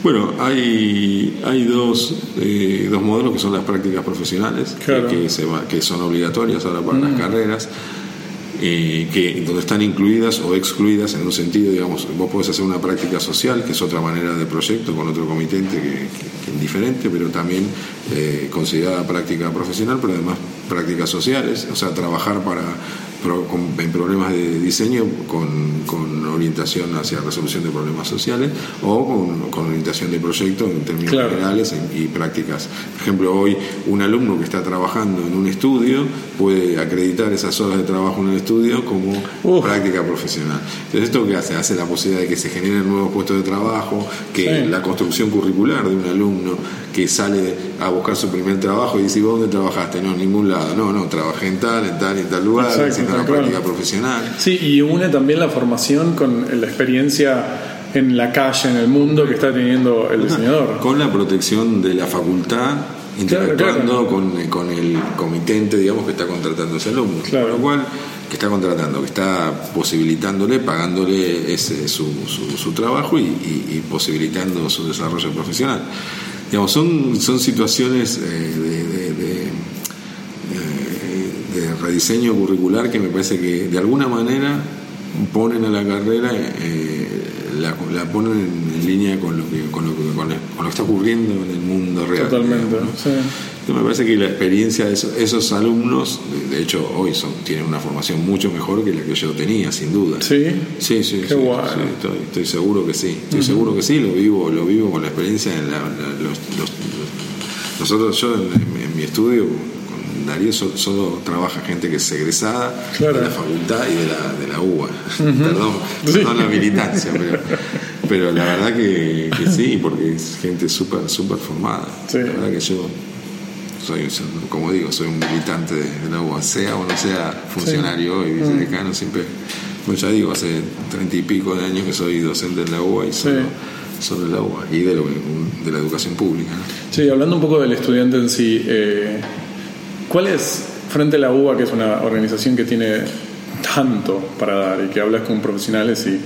Bueno, hay, hay dos, eh, dos modelos que son las prácticas profesionales, que- Claro. que, se va- que son obligatorias ahora para las carreras, eh, que, donde están incluidas o excluidas en un sentido, digamos, vos podés hacer una práctica social, que es otra manera de proyecto con otro comitente que, que- es diferente, pero también eh, considerada práctica profesional, pero además prácticas sociales, o sea, trabajar para en problemas de diseño con, con orientación hacia resolución de problemas sociales o con, con orientación de proyecto en términos Claro. generales y, y prácticas. Por ejemplo, hoy un alumno que está trabajando en un estudio puede acreditar esas horas de trabajo en el estudio como Uf. práctica profesional. Entonces, ¿esto qué hace? Hace la posibilidad de que se generen nuevos puestos de trabajo, que Sí. la construcción curricular de un alumno que sale a buscar su primer trabajo y dice, ¿y vos dónde trabajaste? No, en ningún lado. No, no, trabajé en tal, en tal, en tal lugar, Exacto, haciendo una práctica profesional. Sí, y une también la formación con la experiencia en la calle, en el mundo que está teniendo el diseñador. Con la protección de la facultad, interactuando claro. Con, con el comitente, digamos, que está contratando a ese alumno. Claro. Lo cual, que está contratando, que está posibilitándole, pagándole ese, su, su, su trabajo y, y- y posibilitando su desarrollo profesional. Digamos, son, son situaciones eh, de- de- eh, de rediseño curricular que me parece que de alguna manera ponen a la carrera, eh, la, la ponen en, en línea con lo, que, con, lo que, con, lo- con lo que está ocurriendo en el mundo real. Totalmente. ¿no? sí. Entonces me parece que la experiencia de esos, esos alumnos, de, hecho hoy son, tienen una formación mucho mejor que la que yo tenía, sin duda. Sí. Sí, sí, Qué sí, sí, estoy, estoy seguro que sí, estoy seguro que sí, lo vivo, lo vivo con la experiencia en la- la- los, los- nosotros, yo en mi estudio con Darío so- solo, trabaja gente que es egresada Claro. de la facultad y de la, de la UBA, perdón, Sí. perdón la militancia, pero, pero la verdad que, que sí, porque es gente súper, súper formada, Sí. la verdad que yo soy, como digo, soy un militante de, de la UBA, sea o no sea funcionario y vicedecano, siempre, como ya digo, hace treinta y pico de años que soy docente en la UBA y solo, solo en la UBA y de, lo- de la educación pública. Sí, hablando un poco del estudiante en sí, eh, ¿cuál es, frente a la UBA, que es una organización que tiene tanto para dar y que hablas con profesionales y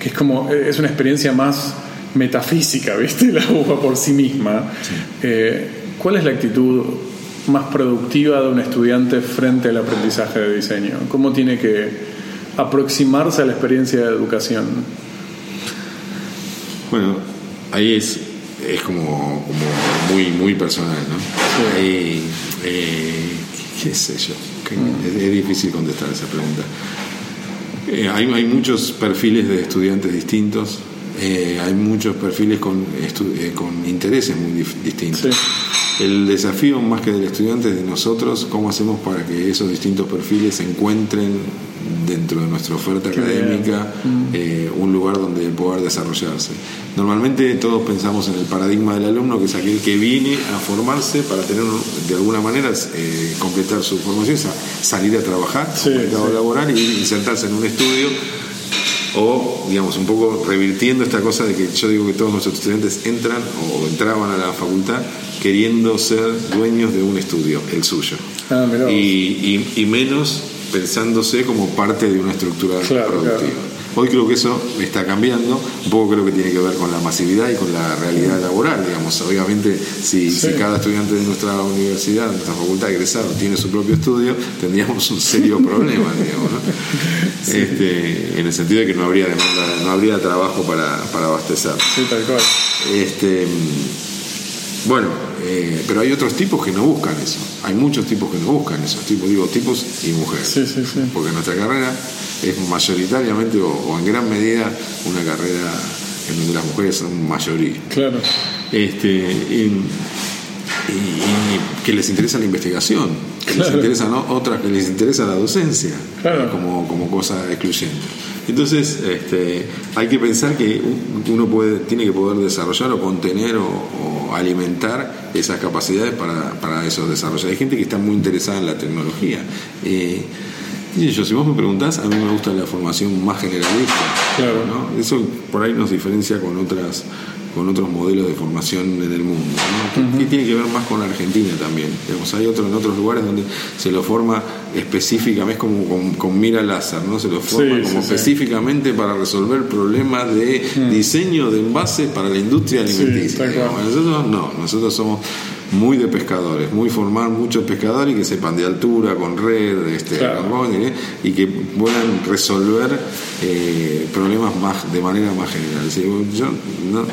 que es como, eh, es una experiencia más metafísica, ¿viste? La UBA por sí misma. Eh, ¿Cuál es la actitud más productiva de un estudiante frente al aprendizaje de diseño? ¿Cómo tiene que aproximarse a la experiencia de educación? Bueno, ahí es, es como, como muy, muy personal, ¿no? Ahí, eh, qué sé yo, es, es difícil contestar esa pregunta. Eh, hay, hay muchos perfiles de estudiantes distintos, eh, hay muchos perfiles con, eh, con intereses muy distintos. Sí. El desafío más que del estudiante es de nosotros, cómo hacemos para que esos distintos perfiles se encuentren dentro de nuestra oferta Qué académica eh, un lugar donde poder desarrollarse. Normalmente todos pensamos en el paradigma del alumno, que es aquel que viene a formarse para tener de alguna manera eh, completar su formación, sa- salir a trabajar Sí, al mercado sí. laboral y insertarse en un estudio o digamos un poco revirtiendo esta cosa de que yo digo que todos nuestros estudiantes entran o entraban a la facultad queriendo ser dueños de un estudio, el suyo. Ah, y, y- y menos pensándose como parte de una estructura Claro, productiva. claro. Hoy creo que eso está cambiando, un poco creo que tiene que ver con la masividad y con la realidad laboral, digamos. Obviamente, si, Sí. si cada estudiante de nuestra universidad, de nuestra facultad egresado, tiene su propio estudio, tendríamos un serio problema, digamos, ¿no? Este, en el sentido de que no habría demanda, no habría trabajo para, para abastecer. Sí, tal cual. Este, bueno, eh, pero hay otros tipos que no buscan eso. Hay muchos tipos que no buscan eso. Tipos, digo, tipos y mujeres. Sí, sí, sí. Porque nuestra carrera es mayoritariamente o, o en gran medida una carrera en donde las mujeres son mayoría. Claro. Este, y, y- y que les interesa la investigación. que les interesan otras que les interesa la docencia Claro. como, como cosa excluyente. Entonces, este, hay que pensar que uno puede, tiene que poder desarrollar o contener o, o alimentar esas capacidades para, para esos desarrollos. Hay gente que está muy interesada en la tecnología. Eh, y yo, si vos me preguntás, a mí me gusta la formación más generalista. Claro. ¿no? Eso por ahí nos diferencia con otras con otros modelos de formación en el mundo, ¿no? que, que tiene que ver más con Argentina también. Digamos, hay otros en otros lugares donde se lo forma específicamente, es como con, con mira láser, ¿no? Se lo forma Sí, como sí, sí. específicamente para resolver problemas de diseño de envases para la industria alimenticia. Nosotros no, nosotros somos muy de pescadores, muy formar muchos pescadores y que sepan de altura, con red, este, Claro. ¿eh? y que puedan resolver eh, problemas más de manera más general. Decir, yo no,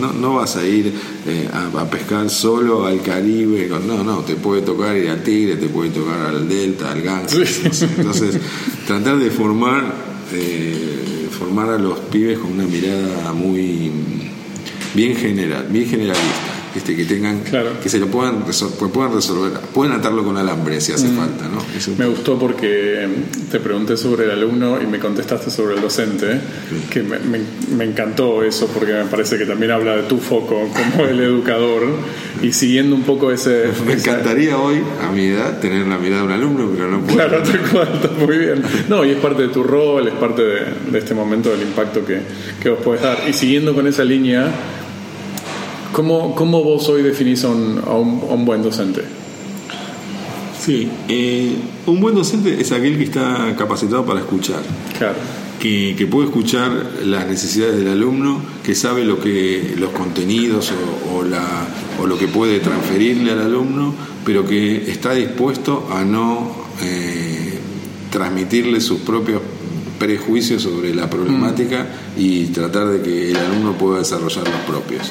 no, no vas a ir eh, a, a pescar solo al Caribe, con- no, no, te puede tocar ir al Tigre, te puede tocar al Delta, al Ganges. Sí. no sé. Entonces, tratar de formar, eh, formar a los pibes con una mirada muy bien general, bien generalista. Este, que tengan, Claro. que se lo puedan, resol- que puedan resolver, pueden atarlo con alambre si hace falta, ¿no? Un- Me gustó porque te pregunté sobre el alumno y me contestaste sobre el docente, que me, me- me encantó eso porque me parece que también habla de tu foco como el educador y siguiendo un poco ese... Me esa- encantaría hoy, a mi edad, tener la mirada de un alumno, pero no puedo. Claro, cual, está muy bien. No, y es parte de tu rol, es parte de, de este momento del impacto que, que vos podés dar. Y siguiendo con esa línea, ¿cómo, cómo vos hoy definís a un, a un, a un buen docente? Sí, eh, un buen docente es aquel que está capacitado para escuchar. Claro, que, que puede escuchar las necesidades del alumno, que sabe lo que los contenidos o, o la, o lo que puede transferirle al alumno, pero que está dispuesto a no eh, transmitirle sus propios prejuicios sobre la problemática y tratar de que el alumno pueda desarrollar los propios.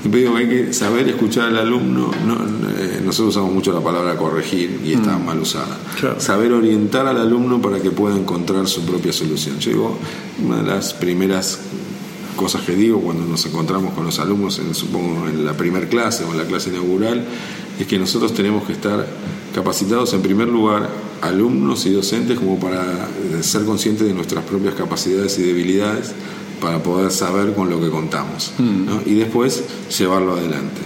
Siempre digo que hay que saber escuchar al alumno, no, eh, nosotros usamos mucho la palabra corregir y está mal usada Claro. saber orientar al alumno para que pueda encontrar su propia solución. Yo digo, una de las primeras cosas que digo cuando nos encontramos con los alumnos, en, supongo en la primer clase o en la clase inaugural, es que nosotros tenemos que estar capacitados en primer lugar, alumnos y docentes, como para eh, ser conscientes de nuestras propias capacidades y debilidades para poder saber con lo que contamos ¿no? y después llevarlo adelante.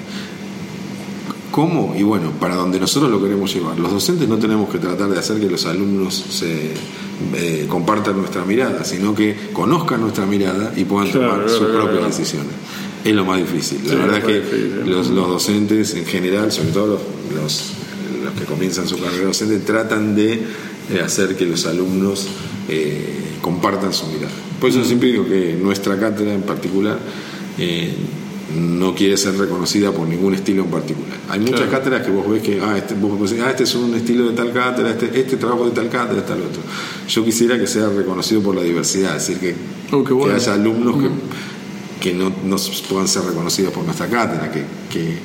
¿Cómo? Y bueno, para donde nosotros lo queremos llevar. Los docentes no tenemos que tratar de hacer que los alumnos se eh, compartan nuestra mirada, sino que conozcan nuestra mirada y puedan Claro, tomar claro, sus claro, propias decisiones. Es lo más difícil. La Sí, verdad es que difícil. los, los docentes en general, sobre todo los, los, los que comienzan su carrera docente, tratan de hacer que los alumnos eh, compartan su mirada. Por eso siempre digo que nuestra cátedra en particular eh, no quiere ser reconocida por ningún estilo en particular. Hay muchas Claro. cátedras que vos ves que ah, este, vos decís, ah, este es un estilo de tal cátedra, este, este trabajo de tal cátedra, este tal otro. Yo quisiera que sea reconocido por la diversidad, es decir, que, Oh, qué bueno. que haya alumnos que, que no, no puedan ser reconocidos por nuestra cátedra, que, que,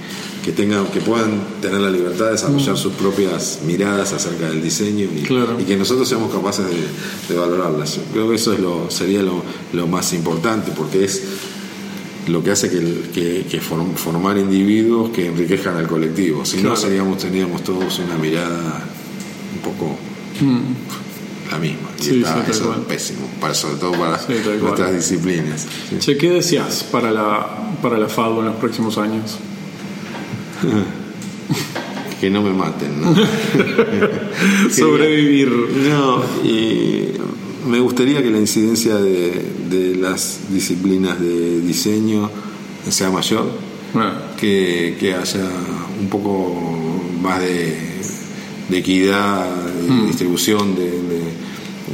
que tengan, que puedan tener la libertad de desarrollar sus propias miradas acerca del diseño y, Claro. y que nosotros seamos capaces de, de valorarlas. Creo que eso es lo, sería lo, lo más importante, porque es lo que hace que, que, que form- formar individuos que enriquezcan al colectivo. Si Claro. no, seríamos, teníamos todos una mirada un poco la misma. Y. Sí, está- sí, tal eso cual. es pésimo, para, sobre todo para Sí, nuestras disciplinas. Che, ¿qué decías para la, para la FADU en los próximos años? Que no me maten, ¿no? Sobrevivir. No, y me gustaría que la incidencia de, de las disciplinas de diseño sea mayor, Bueno, que, que haya un poco más de, de equidad, de distribución de, de-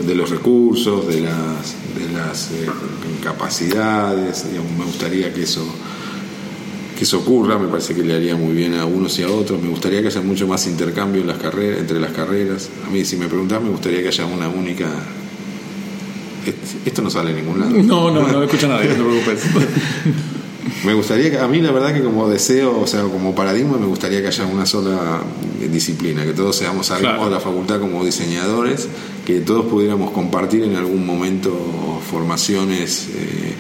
de los recursos, de las, de las eh, capacidades. digamos, me gustaría que eso que eso ocurra, me parece que le haría muy bien a unos y a otros. Me gustaría que haya mucho más intercambio en las carreras, entre las carreras. A mí, si me preguntás, me gustaría que haya una única. Esto no sale en ningún lado. no, no, no escucha nadie, no te preocupes. Me gustaría que, a mí la verdad que como deseo, o sea, como paradigma, me gustaría que haya una sola eh, disciplina, que todos seamos salimos Claro. de la facultad como diseñadores, que todos pudiéramos compartir en algún momento formaciones, eh,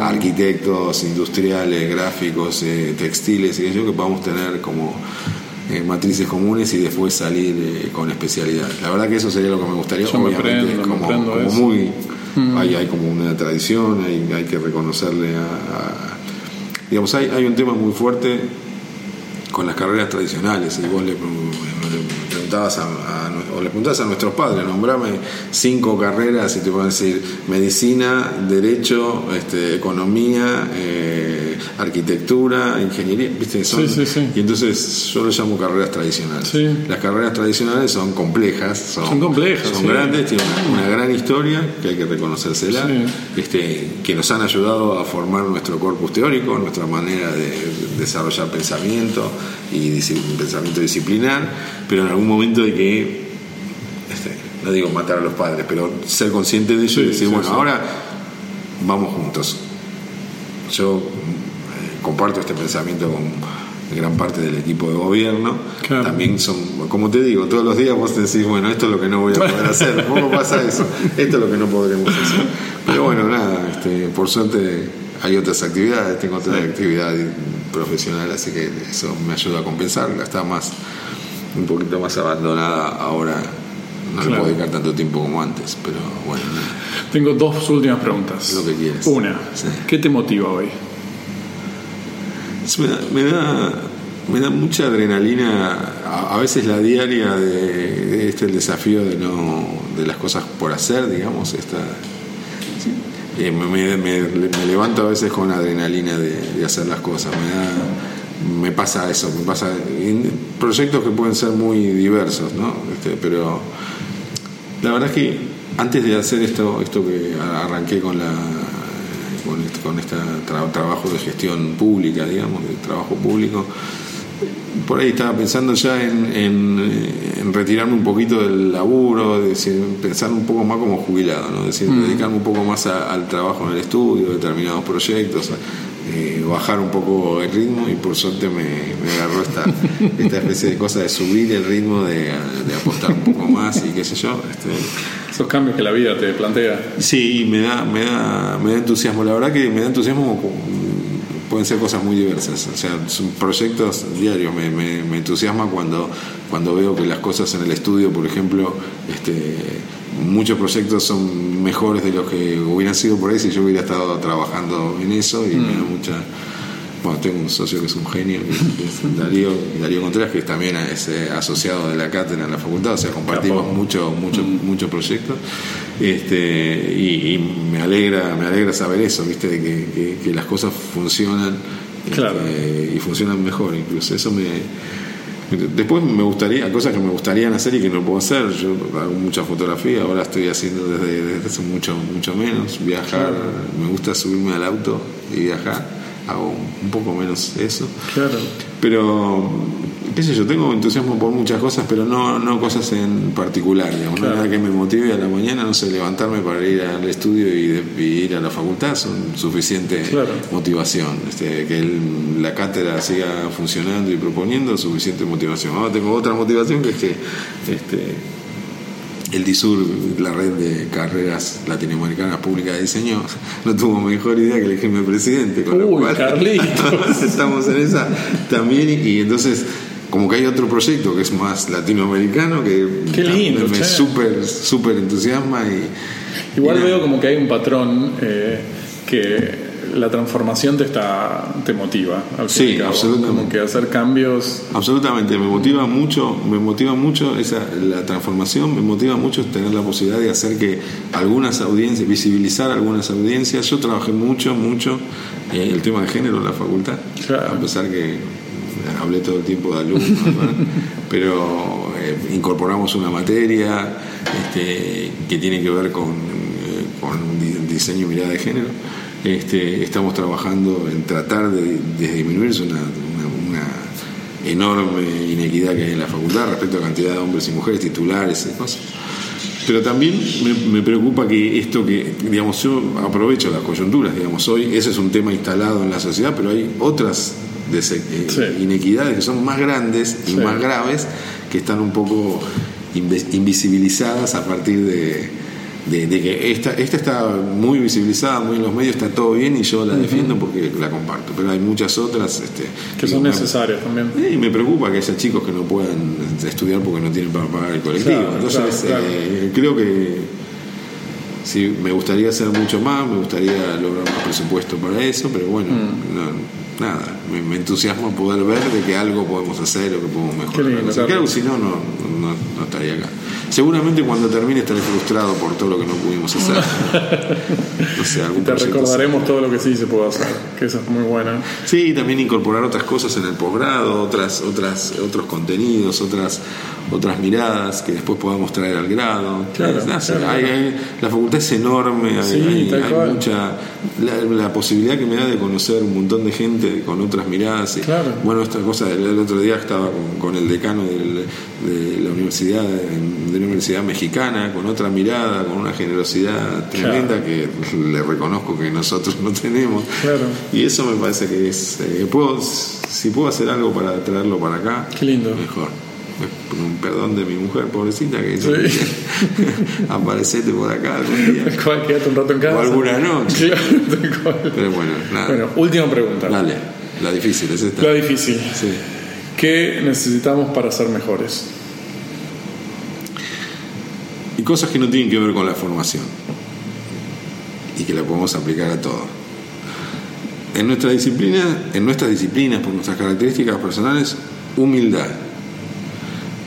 arquitectos, industriales, gráficos, eh, textiles, y yo que podamos tener como eh, matrices comunes y después salir con especialidad. La verdad que eso sería lo que me gustaría. Yo me prendo, como, como eso. muy. Hay, hay como una tradición, hay, hay que reconocerle a, a- Digamos, hay, hay un tema muy fuerte con las carreras tradicionales. Y vos le preguntabas a, a- o le preguntabas a nuestros padres, nombrame cinco carreras y te a decir medicina, derecho, este, economía, eh, arquitectura, ingeniería, ¿viste? Son- Sí, sí, sí. Y entonces yo lo llamo carreras tradicionales. Las carreras tradicionales son complejas, son, Son complejas, son grandes, tienen una, una gran historia que hay que reconocérsela, este, que nos han ayudado a formar nuestro corpus teórico, nuestra manera de desarrollar pensamiento y pensamiento disciplinar, pero en algún momento hay que, no digo matar a los padres, pero ser consciente de ello Sí, y decir, sí, bueno, sí. ahora vamos juntos. Yo eh, comparto este pensamiento con gran parte del equipo de gobierno. Claro. También son, como te digo, todos los días vos decís, bueno, esto es lo que no voy a poder hacer. Poco pasa eso. Esto es lo que no podremos hacer. Pero bueno, nada, este, por suerte hay otras actividades, tengo otra actividad profesional, así que eso me ayuda a compensar. Está más, un poquito más abandonada ahora. No le puedo dedicar tanto tiempo como antes, pero bueno. Tengo dos últimas preguntas. Lo que quieras. Una, Sí. ¿qué te motiva hoy? Me da, me da, me da mucha adrenalina, a, a veces la diaria de, de este el desafío de no de las cosas por hacer, digamos, esta sí, eh, me, me- me- me levanto a veces con adrenalina de, de hacer las cosas, me da, me pasa eso, me pasa en proyectos que pueden ser muy diversos, ¿no? Este, pero la verdad es que antes de hacer esto, esto que arranqué con la con este, con este tra- trabajo de gestión pública, digamos, de trabajo público, por ahí estaba pensando ya en, en, en retirarme un poquito del laburo, de decir, pensar un poco más como jubilado, ¿no? Es decir, dedicarme un poco más a- al trabajo en el estudio, determinados proyectos, eh, bajar un poco el ritmo y por suerte me, me agarró esta, esta especie de cosa de subir el ritmo, de, de apostar un poco más y qué sé yo. Este, Esos cambios que la vida te plantea. Sí, me da, me da, me da entusiasmo. La verdad que me da entusiasmo. Pueden ser cosas muy diversas. O sea, son proyectos diarios. Me, me- me entusiasma cuando, cuando veo que las cosas en el estudio, por ejemplo, este, muchos proyectos son mejores de los que hubieran sido por ahí si yo hubiera estado trabajando en eso y me da mucha. Bueno, tengo un socio que es un genio, que es Darío, Darío Contreras, que también es eh, asociado de la cátedra en la facultad, o sea, compartimos mucho, mucho, muchos proyectos. Este, y, y me alegra, me alegra saber eso, viste, de que, que- que las cosas funcionan este, y funcionan mejor incluso. Eso me después me gustaría, cosas que me gustarían hacer y que no puedo hacer. Yo hago mucha fotografía, ahora estoy haciendo desde, desde hace mucho, mucho menos. Viajar, me gusta subirme al auto y viajar. Hago un poco menos eso. Claro. Pero, qué sé yo, tengo entusiasmo por muchas cosas, pero no, no cosas en particular, digamos. Claro. nada que me motive a la mañana, no sé, levantarme para ir al estudio y, de- y ir a la facultad son suficiente Claro. motivación. Este, que el- la cátedra siga funcionando y proponiendo, suficiente motivación. Ahora tengo otra motivación que es que este, el DISUR, la red de carreras latinoamericanas públicas de diseño, no tuvo mejor idea que elegirme presidente. Con lo Uy, cual, estamos en esa también y, entonces como que hay otro proyecto que es más latinoamericano que lindo, me súper súper entusiasma y Igual y veo como que hay un patrón eh, que la transformación te está te motiva. Al Sí, absolutamente. Como que hacer cambios. Absolutamente, me motiva mucho, me motiva mucho esa la transformación, me motiva mucho tener la posibilidad de hacer que algunas audiencias, visibilizar algunas audiencias. Yo trabajé mucho, mucho eh, el tema de género en la facultad, Claro. a pesar que hablé todo el tiempo de alumnos, pero eh, incorporamos una materia este, que tiene que ver con, eh, con di- diseño y mirada de género. Este, estamos trabajando en tratar de, de disminuir una, una- una enorme inequidad que hay en la facultad respecto a la cantidad de hombres y mujeres titulares y cosas. Pero también me, me preocupa que esto que, digamos, yo aprovecho las coyunturas, digamos, hoy ese es un tema instalado en la sociedad, pero hay otras eh, Sí. inequidades que son más grandes y Sí. más graves que están un poco invisibilizadas a partir de, de, de que esta, esta está muy visibilizada, muy en los medios, está todo bien y yo la defiendo porque la comparto. Pero hay muchas otras este, Que son necesarias también. y me preocupa que haya chicos que no puedan estudiar porque no tienen para pagar el colectivo. Claro, Entonces, claro, claro. eh, creo que sí, me gustaría hacer mucho más, me gustaría lograr más presupuesto para eso, pero bueno, Mm. no- nada, me, me entusiasma poder ver de que algo podemos hacer o que podemos mejorar. Lindo, O sea, Carlos. claro, si no, no, no, no estaría acá. Seguramente cuando termine estaré frustrado por todo lo que no pudimos hacer. no sé, algún Te recordaremos todo lo que sí se puede hacer, que eso es muy bueno. Sí, y también incorporar otras cosas en el posgrado, otras, otras, otros contenidos, otras, otras miradas que después podamos traer al grado. Claro, claro. hay- la facultad es enorme, hay, Sí, mucha la, la posibilidad que me da de conocer un montón de gente con otras miradas. y, Claro. Bueno, esta cosa, el, el otro día estaba con, con el decano del- de la universidad, de la universidad mexicana, con otra mirada, con una generosidad tremenda que le reconozco que nosotros no tenemos. Claro. Y eso me parece que es. eh, puedo, si puedo hacer algo para traerlo para acá, Qué lindo. mejor. Un perdón de mi mujer, pobrecita, que dice: Sí. aparecete por acá algún día. Quédate un rato en casa. O alguna noche. Claro. Pero bueno, nada. Bueno, última pregunta. Dale, la difícil es esta. La difícil. Sí. ¿Qué necesitamos para ser mejores? Y cosas que no tienen que ver con la formación. Y que la podemos aplicar a todo. En nuestra disciplina, en nuestras disciplinas, por nuestras características personales, humildad.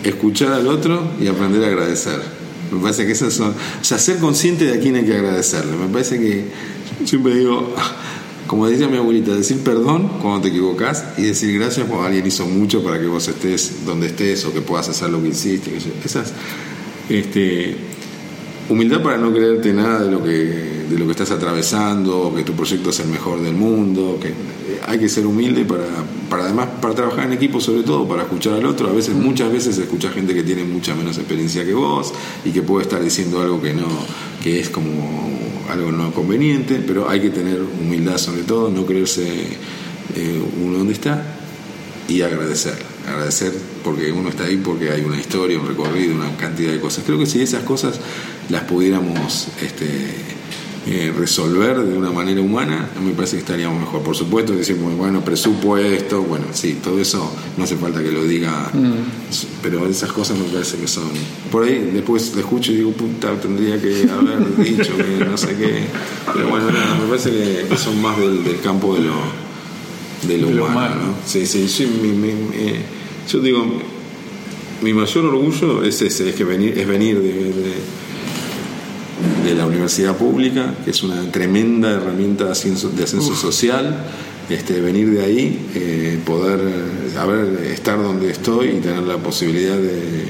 Escuchar al otro y aprender a agradecer. Me parece que esas son. O sea, ser consciente de a quién hay que agradecerle. Me parece que. Siempre digo. Como decía mi abuelita, decir perdón cuando te equivocas y decir gracias cuando alguien hizo mucho para que vos estés donde estés o que puedas hacer lo que hiciste. Esas, este, humildad para no creerte nada de lo que de lo que estás atravesando que tu proyecto es el mejor del mundo que hay que ser humilde para, para además para trabajar en equipo sobre todo para escuchar al otro. A veces muchas veces escuchas gente que tiene mucha menos experiencia que vos y que puede estar diciendo algo que no que es como algo no conveniente pero hay que tener humildad sobre todo no creerse eh, uno donde está y agradecer, agradecer porque uno está ahí porque hay una historia, un recorrido, una cantidad de cosas. Creo que si esas cosas las pudiéramos este, eh, resolver de una manera humana, me parece que estaríamos mejor. Por supuesto, decimos, bueno, presupuesto, bueno, sí, todo eso no hace falta que lo diga, pero esas cosas me parece que son. Por ahí después te escucho y digo, puta, tendría que haber dicho que no sé qué. Pero bueno, nada, me parece que, son más del, del campo de lo de lo, De lo humano, humano. ¿no? Sí, sí, mi- mi- mi- yo digo, mi mayor orgullo es ese, es que venir, es venir de, de- de la universidad pública, que es una tremenda herramienta de ascenso, de ascenso social, este, venir de ahí, eh, poder haber, estar donde estoy y tener la posibilidad de,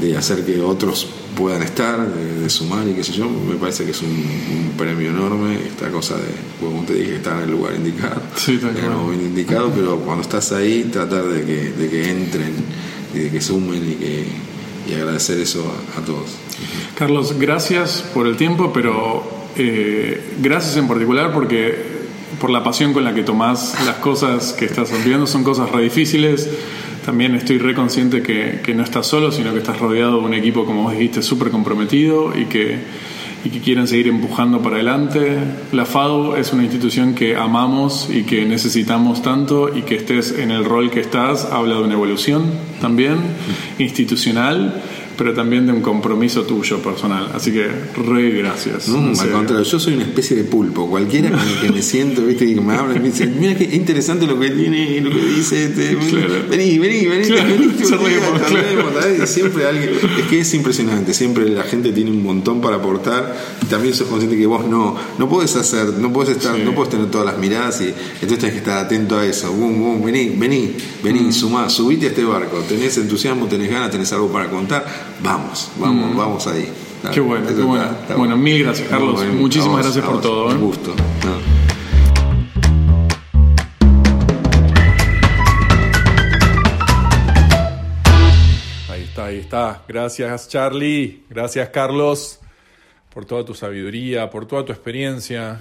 de hacer que otros puedan estar, de, de sumar y qué sé yo, me parece que es un, un premio enorme esta cosa de, como te dije, estar en el lugar indicado, Sí, en el momento indicado, pero cuando estás ahí tratar de que, de que entren y de que sumen y que y agradecer eso a, a todos. Carlos, gracias por el tiempo, pero eh, gracias en particular porque por la pasión con la que tomás las cosas que estás viviendo, son cosas re difíciles. También estoy re consciente que, que no estás solo, sino que estás rodeado de un equipo, como vos dijiste, súper comprometido y que, y que quieren seguir empujando para adelante. La FADU es una institución que amamos y que necesitamos tanto y que estés en el rol que estás habla de una evolución también institucional, pero también de un compromiso tuyo personal. Así que re gracias. No, al contrario, yo soy una especie de pulpo. Cualquiera con el que me siento, viste, y que me habla, me dice, mira qué interesante lo que tiene, lo que dice, este, Claro. vení, vení, vení, Claro, vení, charlemos, charlemos, claro. siempre alguien, es que es impresionante, siempre la gente tiene un montón para aportar y también sos consciente que vos no, no podés hacer, no podés estar, Sí. no podés tener todas las miradas y entonces tenés que estar atento a eso. Bum, bum, vení, vení, vení, Mm. sumá, subite a este barco, tenés entusiasmo, tenés ganas, tenés algo para contar, vamos, vamos, vamos ahí. Mm. Qué bueno, qué bueno. está- Bueno, mil gracias, Carlos. Muchísimas vos, gracias por todo, ¿eh? Un gusto. No. Ahí está, ahí está. Gracias, Charlie. Gracias, Carlos, por toda tu sabiduría, por toda tu experiencia.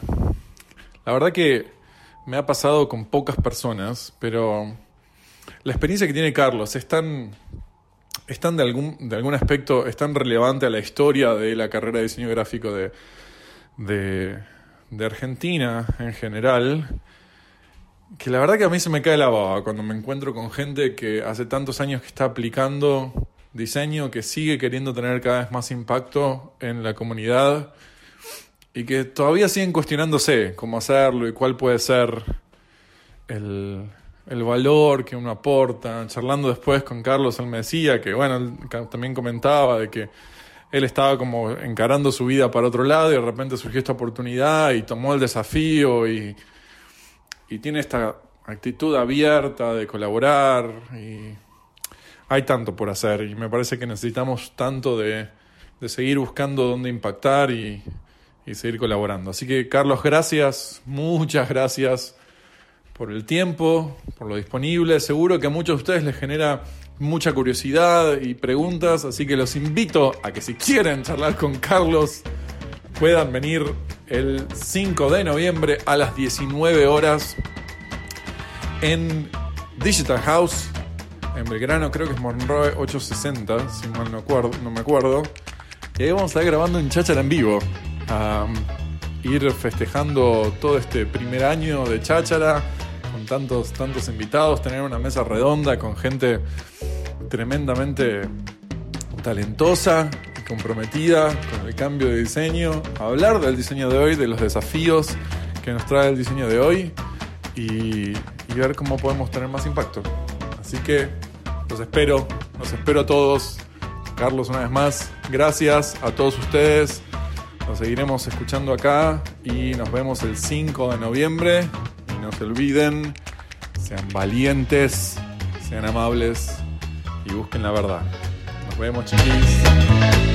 La verdad que me ha pasado con pocas personas, pero la experiencia que tiene Carlos es tan, están de algún, de algún aspecto, están relevante a la historia de la carrera de diseño gráfico de, de Argentina en general. Que la verdad que a mí se me cae la baba cuando me encuentro con gente que hace tantos años que está aplicando diseño, que sigue queriendo tener cada vez más impacto en la comunidad y que todavía siguen cuestionándose cómo hacerlo y cuál puede ser el, el valor que uno aporta. Charlando después con Carlos, él me decía que, bueno, él también comentaba de que él estaba como encarando su vida para otro lado y de repente surgió esta oportunidad y tomó el desafío y, y tiene esta actitud abierta de colaborar y hay tanto por hacer y me parece que necesitamos tanto de, de seguir buscando dónde impactar y, y seguir colaborando. Así que Carlos, gracias, muchas gracias por el tiempo, por lo disponible. Seguro que a muchos de ustedes les genera mucha curiosidad y preguntas, así que los invito a que si quieren charlar con Carlos, puedan venir el 5 de noviembre a las 19 horas en Digital House, en Belgrano, creo que es Monroe 860, si mal no, acuerdo, no me acuerdo. Y ahí vamos a estar grabando en Cháchara en vivo. Ir festejando todo este primer año de Cháchara tantos, tantos invitados, tener una mesa redonda con gente tremendamente talentosa y comprometida con el cambio de diseño, hablar del diseño de hoy, de los desafíos que nos trae el diseño de hoy y, y ver cómo podemos tener más impacto. Así que los espero, los espero a todos. Carlos, una vez más, gracias a todos ustedes. Nos seguiremos escuchando acá y nos vemos el 5 de noviembre. No se olviden, sean valientes, sean amables y busquen la verdad. Nos vemos, chiquis.